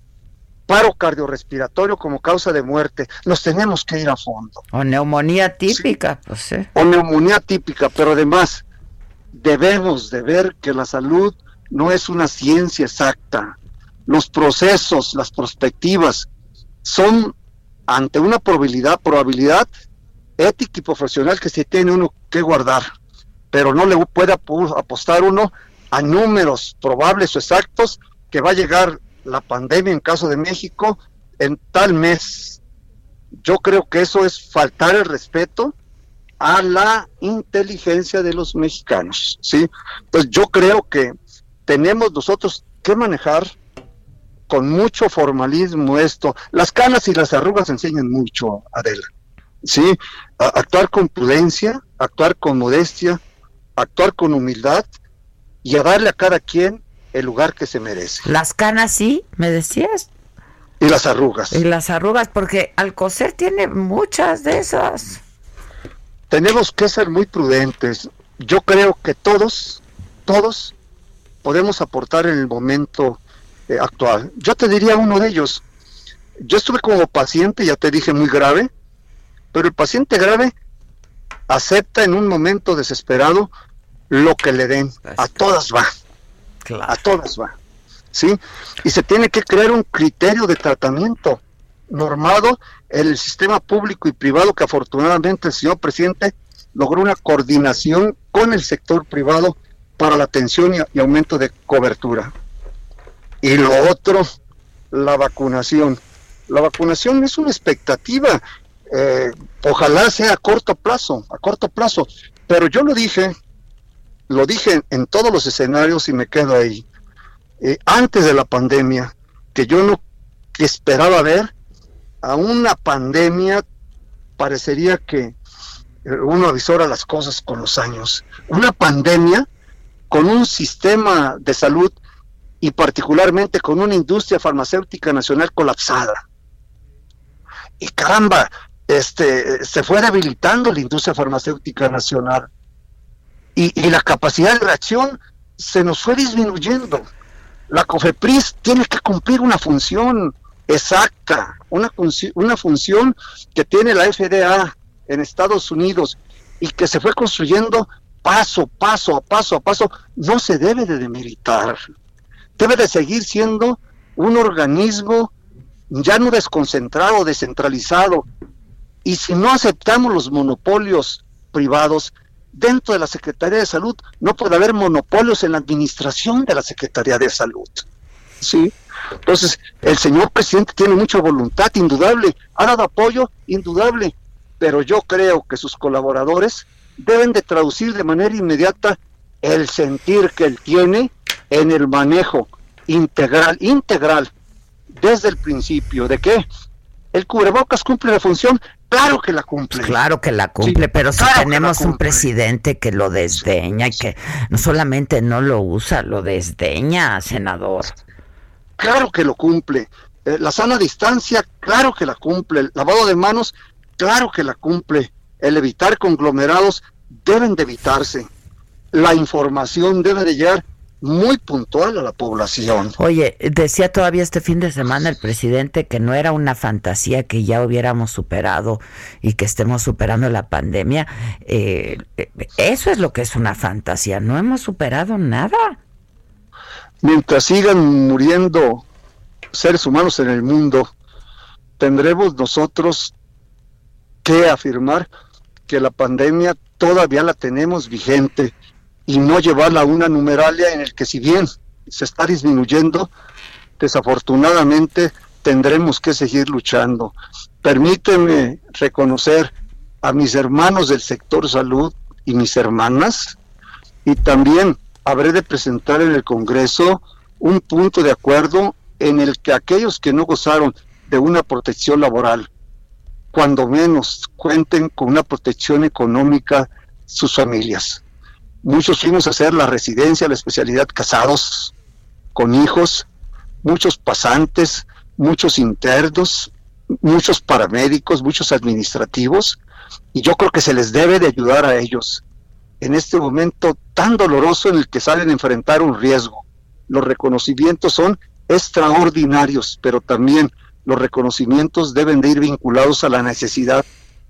paro cardiorrespiratorio como causa de muerte. Nos tenemos que ir a fondo. O neumonía típica, pues sí. O neumonía típica, pero además debemos de ver que la salud no es una ciencia exacta. Los procesos, las perspectivas son ante una probabilidad, probabilidad ética y profesional que se tiene uno que guardar, pero no le puede apostar uno a números probables o exactos que va a llegar la pandemia en caso de México en tal mes. Yo creo que eso es faltar el respeto a la inteligencia de los mexicanos, ¿sí? Pues yo creo que tenemos nosotros que manejar con mucho formalismo esto. Las canas y las arrugas enseñan mucho, Adela. ¿Sí? Actuar con prudencia, actuar con modestia, actuar con humildad y a darle a cada quien el lugar que se merece. Las canas sí, me decías. Y las arrugas. Y las arrugas, porque Alcocer tiene muchas de esas. tenemos que ser muy prudentes. Yo creo que todos, todos podemos aportar en el momento eh, actual. Yo te diría uno de ellos. Yo estuve como paciente, ya te dije, muy grave, pero el paciente grave acepta en un momento desesperado lo que le den. A todas va. A todas va. ¿Sí? Y se tiene que crear un criterio de tratamiento normado en el sistema público y privado que afortunadamente el señor presidente logró una coordinación con el sector privado para la atención y, aumento de cobertura. Y lo otro, la vacunación. La vacunación es una expectativa, eh, ojalá sea a corto plazo, a corto plazo, pero yo lo dije, lo dije en, todos los escenarios y me quedo ahí. Eh, antes de la pandemia, que yo no esperaba ver a una pandemia, parecería que eh, uno avisora las cosas con los años. Una pandemia con un sistema de salud y particularmente con una industria farmacéutica nacional colapsada. Y caramba, este, se fue debilitando la industria farmacéutica nacional y, y la capacidad de reacción se nos fue disminuyendo. La COFEPRIS tiene que cumplir una función exacta, una, una función que tiene la FDA en Estados Unidos y que se fue construyendo paso, paso, a paso, a paso, no se debe de demeritar. Debe de seguir siendo un organismo ya no desconcentrado, descentralizado, Y si no aceptamos los monopolios privados, dentro de la Secretaría de Salud no puede haber monopolios en la administración de la Secretaría de Salud. ¿Sí? Entonces, el señor presidente tiene mucha voluntad, indudable, ha dado apoyo, indudable, pero yo creo que sus colaboradores deben de traducir de manera inmediata el sentir que él tiene en el manejo integral, integral, desde el principio, de que el cubrebocas cumple la función, claro que la cumple. Claro que la cumple, pero si tenemos un presidente que lo desdeña y que no solamente no lo usa, lo desdeña, senador. Claro que lo cumple. Eh, la sana distancia, claro que la cumple. El lavado de manos, claro que la cumple. El evitar conglomerados deben de evitarse. La información debe de llegar muy puntual a la población. Oye, decía todavía este fin de semana el presidente que no era una fantasía que ya hubiéramos superado y que estemos superando la pandemia. Eh, eso es lo que es una fantasía, no hemos superado nada. Mientras sigan muriendo seres humanos en el mundo, tendremos nosotros que afirmar que la pandemia todavía la tenemos vigente y no llevarla a una numeralia en el que si bien se está disminuyendo, desafortunadamente tendremos que seguir luchando. Permíteme reconocer a mis hermanos del sector salud y mis hermanas y también habré de presentar en el Congreso un punto de acuerdo en el que aquellos que no gozaron de una protección laboral, cuando menos cuenten con una protección económica sus familias. Muchos fuimos a hacer la residencia, la especialidad casados, con hijos, muchos pasantes, muchos internos, muchos paramédicos, muchos administrativos, y yo creo que se les debe de ayudar a ellos en este momento tan doloroso en el que salen a enfrentar un riesgo. Los reconocimientos son extraordinarios, pero también los reconocimientos deben de ir vinculados a la necesidad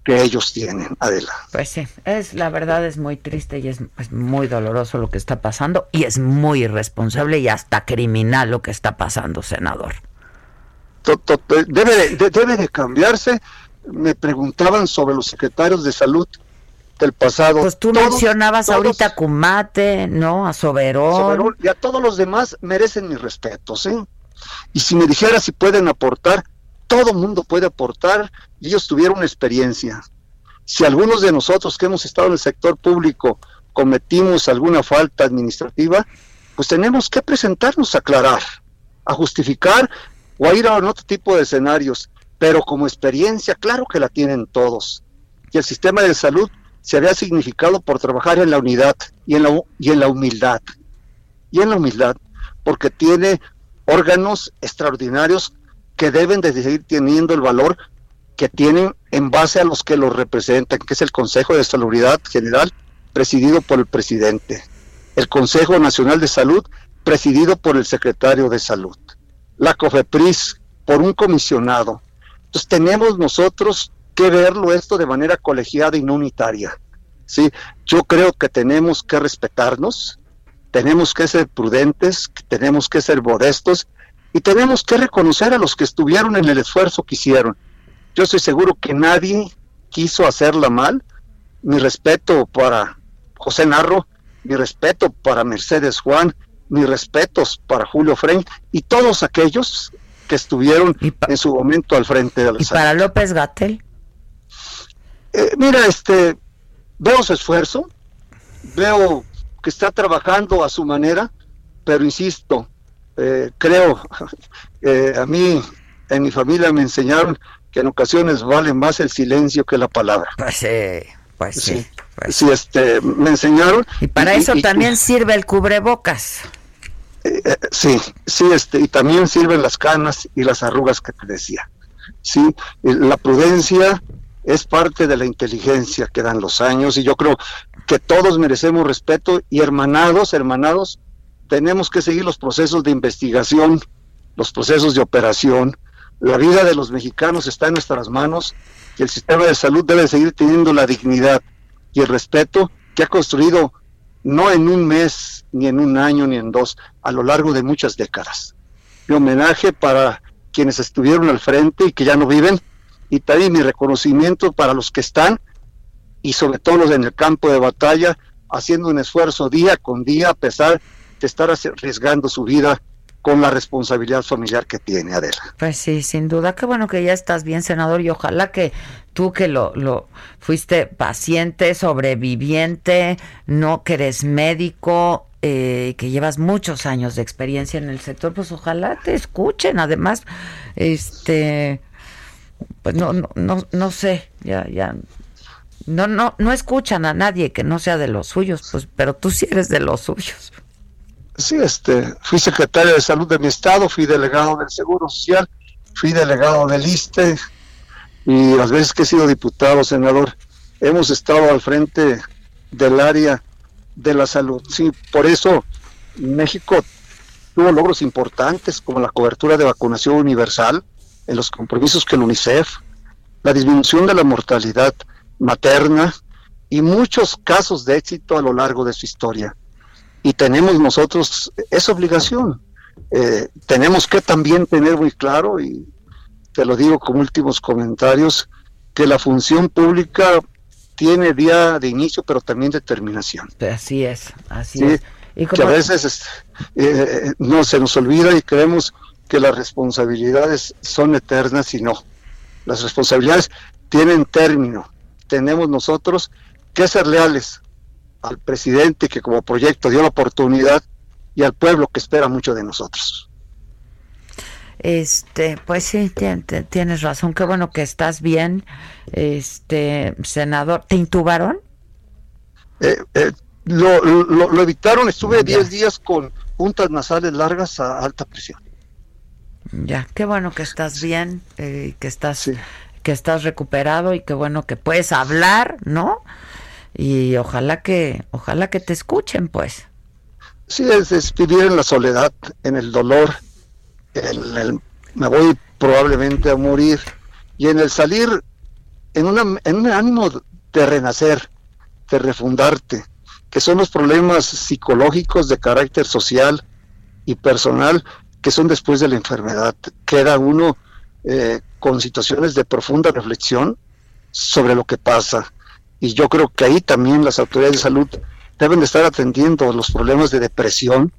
que ellos tienen, Adela. Pues sí, es la verdad es muy triste y es, muy doloroso lo que está pasando y es muy irresponsable y hasta criminal lo que está pasando, senador. Debe de, debe de cambiarse. Me preguntaban sobre los secretarios de salud del pasado. Pues tú mencionabas ahorita a Cumate, ¿no? A Soberón. Y a todos los demás merecen mis respetos, ¿eh? Y si me dijera si pueden aportar, todo mundo puede aportar y ellos tuvieron experiencia. Si algunos de nosotros que hemos estado en el sector público cometimos alguna falta administrativa, pues tenemos que presentarnos a aclarar, a justificar o a ir a otro tipo de escenarios. Pero como experiencia, claro que la tienen todos. Y el sistema de salud se había significado por trabajar en la unidad y en la, y en la humildad. Y en la humildad, porque tiene órganos extraordinarios que deben de seguir teniendo el valor que tienen en base a los que los representan, que es el Consejo de Salubridad General, presidido por el presidente, el Consejo Nacional de Salud, presidido por el secretario de Salud, la COFEPRIS, por un comisionado. Entonces tenemos nosotros que verlo esto de manera colegiada y no unitaria. ¿sí? Yo creo que tenemos que respetarnos, tenemos que ser prudentes, tenemos que ser modestos y tenemos que reconocer a los que estuvieron en el esfuerzo que hicieron. Yo estoy seguro que nadie quiso hacerla mal. Mi respeto para José Narro, mi respeto para Mercedes Juan, mis respetos para Julio Fren y todos aquellos que estuvieron en su momento al frente de la ¿Y para López Gatel? Eh, mira, este, veo su esfuerzo, veo que está trabajando a su manera, pero insisto, eh, creo, eh, a mí, en mi familia me enseñaron que en ocasiones vale más el silencio que la palabra. Pues sí, pues sí. Pues sí, este, me enseñaron. Y para eso también sirve el cubrebocas. Eh, sí, sí, este, y también sirven las canas y las arrugas que te decía. Sí, la prudencia es parte de la inteligencia que dan los años y yo creo que todos merecemos respeto y hermanados, hermanados, tenemos que seguir los procesos de investigación, los procesos de operación. La vida de los mexicanos está en nuestras manos y el sistema de salud debe seguir teniendo la dignidad y el respeto que ha construido no en un mes, ni en un año, ni en dos, a lo largo de muchas décadas. Mi homenaje para quienes estuvieron al frente y que ya no viven, y también mi reconocimiento para los que están y sobre todo los en el campo de batalla haciendo un esfuerzo día con día a pesar de estar arriesgando su vida con la responsabilidad familiar que tiene Adela. Pues sí, sin duda, qué bueno que ya estás bien, senador, y ojalá que tú que lo, lo fuiste paciente, sobreviviente, no que eres médico, eh, que llevas muchos años de experiencia en el sector, pues ojalá te escuchen. Además, este, pues no, no, no, no sé, ya, ya, no, no, no escuchan a nadie que no sea de los suyos, pues, pero tú sí eres de los suyos. Sí, este, fui secretario de salud de mi estado, fui delegado del Seguro Social, fui delegado del ISTE y las veces que he sido diputado, senador, hemos estado al frente del área de la salud. Sí, por eso México tuvo logros importantes como la cobertura de vacunación universal, en los compromisos que el UNICEF, la disminución de la mortalidad materna y muchos casos de éxito a lo largo de su historia y tenemos nosotros esa obligación. Eh, tenemos que también tener muy claro, y te lo digo como últimos comentarios, que la función pública tiene día de inicio, pero también determinación. Así es, así es. ¿Y que a veces eh, no se nos olvida y creemos que las responsabilidades son eternas y no. Las responsabilidades tienen término. Tenemos nosotros que ser leales al presidente que como proyecto dio la oportunidad y al pueblo que espera mucho de nosotros. Este, pues sí, tienes razón, qué bueno que estás bien, este, senador. ¿Te intubaron? Eh, eh, lo, evitaron, estuve 10 días con puntas nasales largas a alta presión. Ya, qué bueno que estás bien, eh, que estás, que estás recuperado y qué bueno que puedes hablar, ¿no? Y ojalá que ojalá que te escuchen pues. Sí es, vivir en la soledad en el dolor en el, me voy probablemente a morir y en el salir en, una, en un ánimo de renacer de refundarte que son los problemas psicológicos de carácter social y personal que son después de la enfermedad. Queda uno eh, con situaciones de profunda reflexión sobre lo que pasa y yo creo que ahí también las autoridades de salud deben de estar atendiendo los problemas de depresión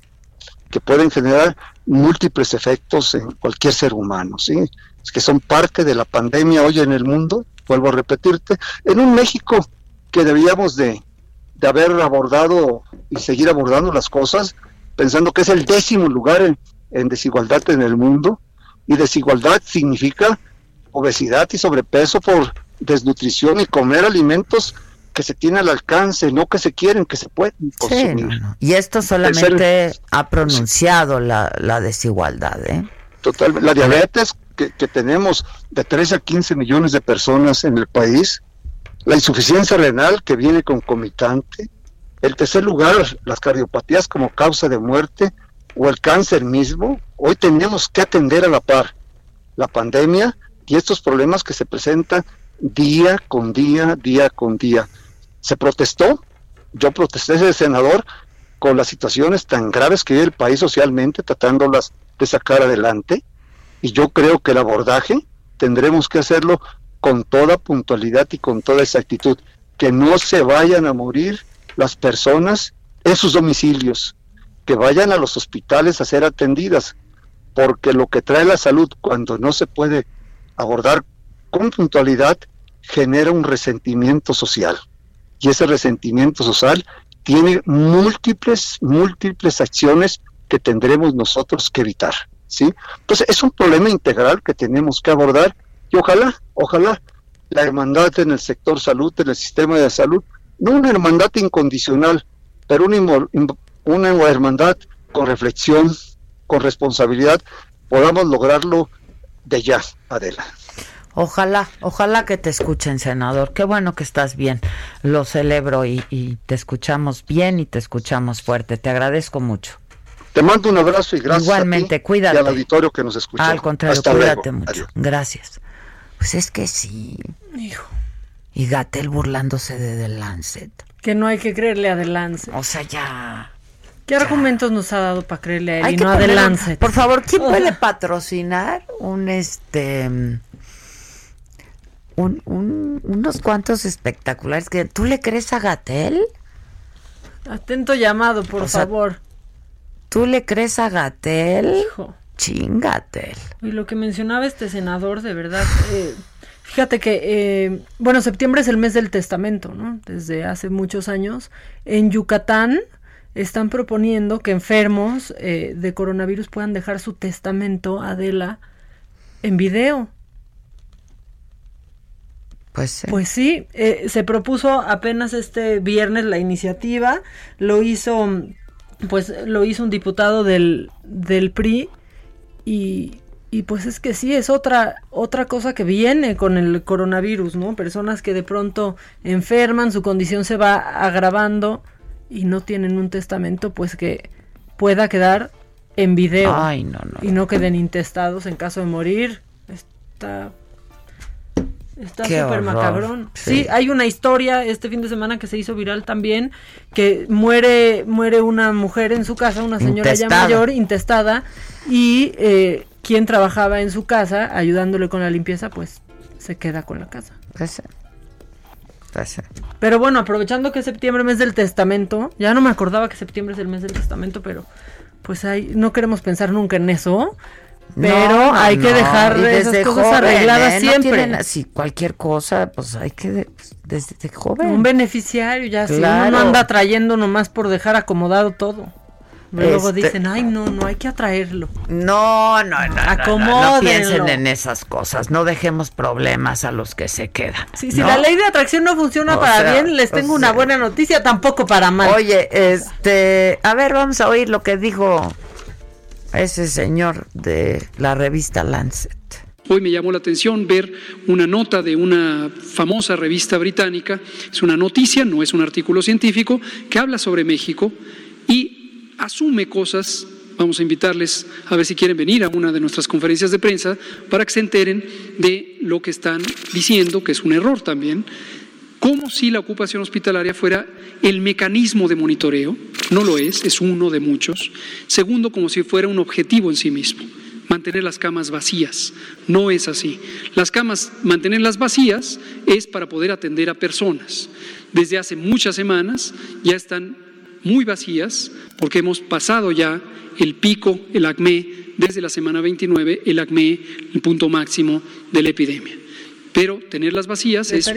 que pueden generar múltiples efectos en cualquier ser humano, ¿sí? Es que son parte de la pandemia hoy en el mundo, vuelvo a repetirte, en un México que debíamos de, de haber abordado y seguir abordando las cosas, pensando que es el décimo lugar en desigualdad en el mundo, y desigualdad significa obesidad y sobrepeso por desnutrición y comer alimentos que se tiene al alcance, no que se quieren, que se pueden consumir. Y esto solamente ha pronunciado la, la desigualdad. ¿eh? Total, la diabetes que, que, tenemos de 13 a 15 millones de personas en el país, la insuficiencia renal que viene concomitante, el tercer lugar, las cardiopatías como causa de muerte o el cáncer mismo, hoy tenemos que atender a la par la pandemia y estos problemas que se presentan día con día, día con día. Se protestó, yo protesté ese senador con las situaciones tan graves que vive el país socialmente, tratándolas de sacar adelante, y yo creo que el abordaje tendremos que hacerlo con toda puntualidad y con toda exactitud, que no se vayan a morir las personas en sus domicilios, que vayan a los hospitales a ser atendidas, porque lo que trae la salud cuando no se puede abordar con puntualidad genera un resentimiento social. Y ese resentimiento social tiene múltiples, múltiples acciones que tendremos nosotros que evitar. ¿sí? Entonces es un problema integral que tenemos que abordar y ojalá, ojalá la hermandad en el sector salud, en el sistema de salud, no una hermandad incondicional, pero una, hermandad con reflexión, con responsabilidad, podamos lograrlo de ya, Adela. Ojalá, ojalá que te escuchen, senador. Qué bueno que estás bien. Lo celebro y, te escuchamos bien y te escuchamos fuerte. Te agradezco mucho. Te mando un abrazo y gracias. Igualmente, cuídate. Y al auditorio que nos escucha. Al contrario, cuídate mucho. Gracias. Pues es que sí. Hijo. Y Gatel burlándose de The Lancet. Que no hay que creerle a The Lancet. O sea, ya. ¿Qué argumentos nos ha dado para creerle a él y no a The Lancet? Por favor, ¿quién puede patrocinar un este un- un- unos cuantos espectaculares que tú le crees a Gatel Atento llamado, por O sea, favor. tú le crees a Gatel Hijo. chingatel Y lo que mencionaba este senador, de verdad, eh, fíjate que, eh, bueno, septiembre es el mes del testamento, ¿no? Desde hace muchos años. En Yucatán están proponiendo que enfermos eh, de coronavirus puedan dejar su testamento, Adela, en video. Pues sí. Pues sí, eh, se propuso apenas este viernes la iniciativa, lo hizo, pues lo hizo un diputado del, del PRI y, y pues es que sí, es otra, otra cosa que viene con el coronavirus, ¿no? Personas que de pronto enferman, su condición se va agravando y no tienen un testamento, pues que pueda quedar en video Ay, no, no. y no queden intestados en caso de morir. Está Está súper macabrón. sí. Sí. hay una historia este fin de semana que se hizo viral también, que muere, muere una mujer en su casa, una señora Intestada. ya mayor, intestada, y eh, quien trabajaba en su casa ayudándole con la limpieza, pues se queda con la casa. Pues. Pues. Pero bueno, aprovechando que es septiembre, mes del testamento, ya no me acordaba que septiembre es el mes del testamento, pero pues hay, no queremos pensar nunca en eso. Pero No, no, hay que dejar esas cosas joven, arregladas ¿eh? No siempre. tienen así cualquier cosa, pues hay que de- pues, desde joven. Un beneficiario, ya si uno Claro. no anda trayendo nomás por dejar acomodado todo. Luego Este- dicen, ay, no, no hay que atraerlo. No, no, no, no, no, Acomódenlo. piensen en esas cosas, no dejemos problemas a los que se quedan. Sí, si la ley de atracción no funciona O para sea, bien, les tengo una sea. buena noticia, tampoco para mal. Oye, este, a ver, vamos a oír lo que dijo ese señor de la revista Lancet. Hoy me llamó la atención ver una nota de una famosa revista británica, es una noticia, no es un artículo científico, que habla sobre México y asume cosas. Vamos a invitarles a ver si quieren venir a una de nuestras conferencias de prensa para que se enteren de lo que están diciendo, que es un error también, como si la ocupación hospitalaria fuera el mecanismo de monitoreo, no lo es, es uno de muchos. Segundo, como si fuera un objetivo en sí mismo, mantener las camas vacías, no es así. Las camas, mantenerlas vacías es para poder atender a personas. Desde hace muchas semanas ya están muy vacías porque hemos pasado ya el pico, el acme, desde la semana 29, el acme, el punto máximo de la epidemia. Pero tenerlas vacías es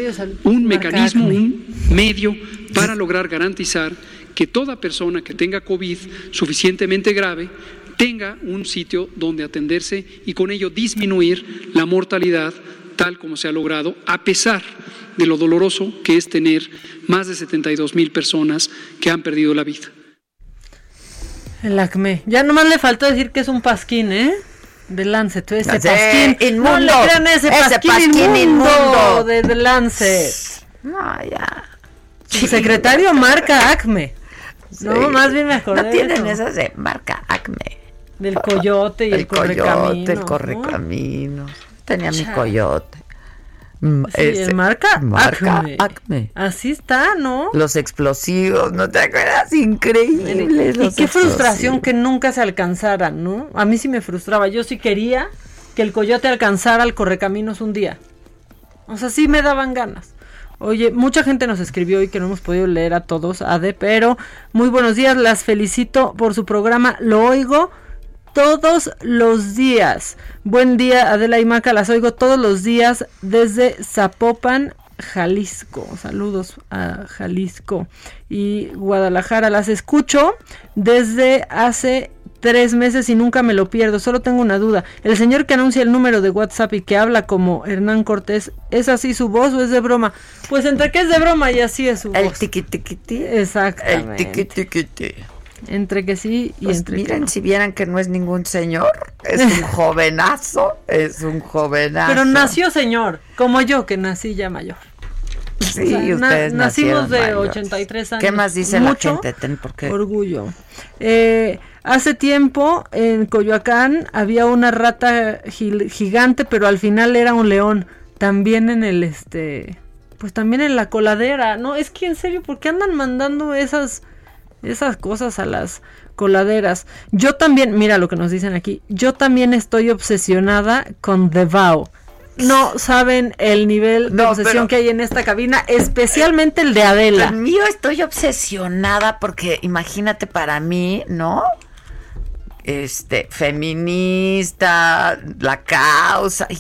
un mecanismo, un medio para lograr garantizar que toda persona que tenga COVID suficientemente grave tenga un sitio donde atenderse y con ello disminuir la mortalidad tal como se ha logrado, a pesar de lo doloroso que es tener más de 72 mil personas que han perdido la vida. El acme. Ya nomás le faltó decir que es un pasquín, ¿eh? De Lancet, ese Sí, pasquín. inmundo. No le crean ese, Ese pasquín, pasquín inmundo, inmundo. de The Lancet. No, ya. Su secretario marca Acme. No, Sí. más bien me acordé No de tienen eso. esas de marca Acme. Del coyote y el, correcamino. coyote, el ¿no? correcamino. Tenía mi Chale. coyote. Mm, Sí, marca, marca Acme. Acme. Así está, ¿no? Los explosivos, ¿no te acuerdas? Increíbles. Y qué frustración que nunca se alcanzaran, ¿no? A mí sí me frustraba. Yo sí quería que el coyote alcanzara al correcaminos un día. O sea, sí me daban ganas. Oye, mucha gente nos escribió y que no hemos podido leer a todos, Ade, pero muy buenos días, las felicito por su programa, lo oigo todos los días. Buen día, Adela y Maca, las oigo todos los días desde Zapopan, Jalisco. Saludos a Jalisco y Guadalajara. Las escucho desde hace tres meses y nunca me lo pierdo. Solo tengo una duda. El señor que anuncia el número de WhatsApp y que habla como Hernán Cortés, ¿es así su voz o es de broma? Pues entre que es de broma y así es su El voz. tiqui tiqui ti. Exactamente. El tiqui tiqui ti. Entre que sí y Pues entre que miren, no. si vieran que no es ningún señor, es un jovenazo, es un jovenazo. Pero nació señor, como yo que nací ya mayor. Sí, O sea, na- ustedes nacimos de mayores. 83 años. ¿Qué más dice Mucho la gente? Ten, porque Orgullo. Eh, hace tiempo en Coyoacán había una rata gigante, pero al final era un león. También en el este, pues también en la coladera. No, es que en serio, ¿por qué andan mandando esas esas cosas a las coladeras? Yo también, mira lo que nos dicen aquí. Yo también estoy obsesionada con The Vow. no saben el nivel de obsesión que hay en esta cabina, especialmente el de Adela. El mío estoy obsesionada porque imagínate para mí, ¿no? Este, feminista, la causa. Y,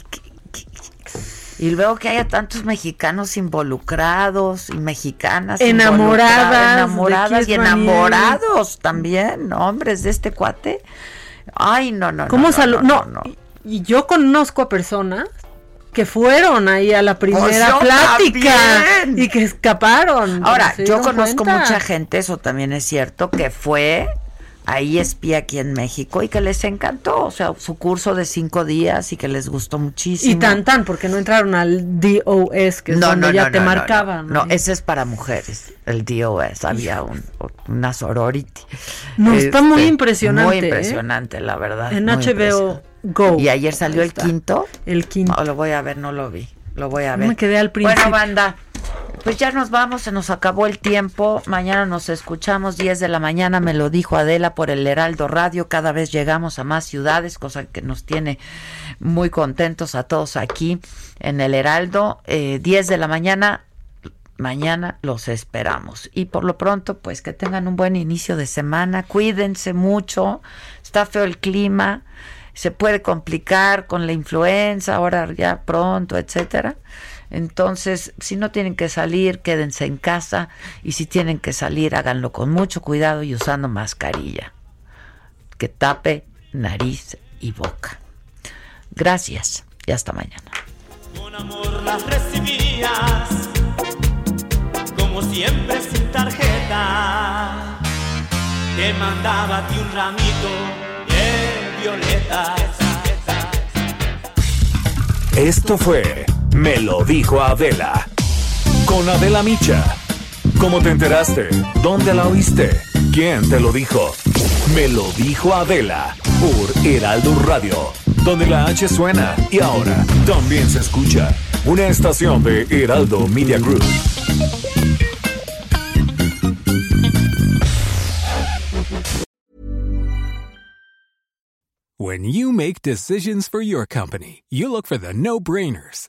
y luego que haya tantos mexicanos involucrados y mexicanas enamoradas, enamoradas y enamorados también, hombres de este cuate. Ay, no, no, ¿Cómo no, no, no, Y yo conozco a personas que fueron ahí a la Pues primera plática y que escaparon. Ahora, ¿Se yo conozco mucha gente, eso también es cierto, que fue ahí espía aquí en México y que les encantó, o sea, su curso de cinco días y que les gustó muchísimo. Y tan tan, porque no entraron al DOS, que es donde ya te no, marcaban. No, ese es para mujeres, el DOS, había un, una sorority. No, está muy Este, impresionante, Muy ¿eh? impresionante, la verdad. En HBO. Go. Y ayer salió el quinto. El quinto. No, lo voy a ver, no lo vi. Lo voy a ver. me quedé al principio. Bueno, banda, pues ya nos vamos, se nos acabó el tiempo. Mañana nos escuchamos 10 de la mañana, me lo dijo Adela por el Heraldo Radio. Cada vez llegamos a más ciudades, cosa que nos tiene muy contentos a todos aquí en el Heraldo. Eh, 10 de la mañana, mañana los esperamos. Y por lo pronto, pues que tengan un buen inicio de semana. Cuídense mucho. Está feo el clima. Se puede complicar con la influenza, ahora ya pronto, etcétera. Entonces, si no tienen que salir, quédense en casa. Y si tienen que salir, háganlo con mucho cuidado y usando mascarilla. Que tape nariz y boca. Gracias y hasta mañana. Con amor las recibías, como siempre sin tarjeta. Te mandaba a ti un ramito de violetas. Esto fue Me lo dijo Adela. Con Adela Micha. ¿Cómo te enteraste? ¿Dónde la oíste? ¿Quién te lo dijo? Me lo dijo Adela por Heraldo Radio, donde la H suena y ahora también se escucha. Una estación de Heraldo Media Group. When you make decisions for your company, you look for the no brainers.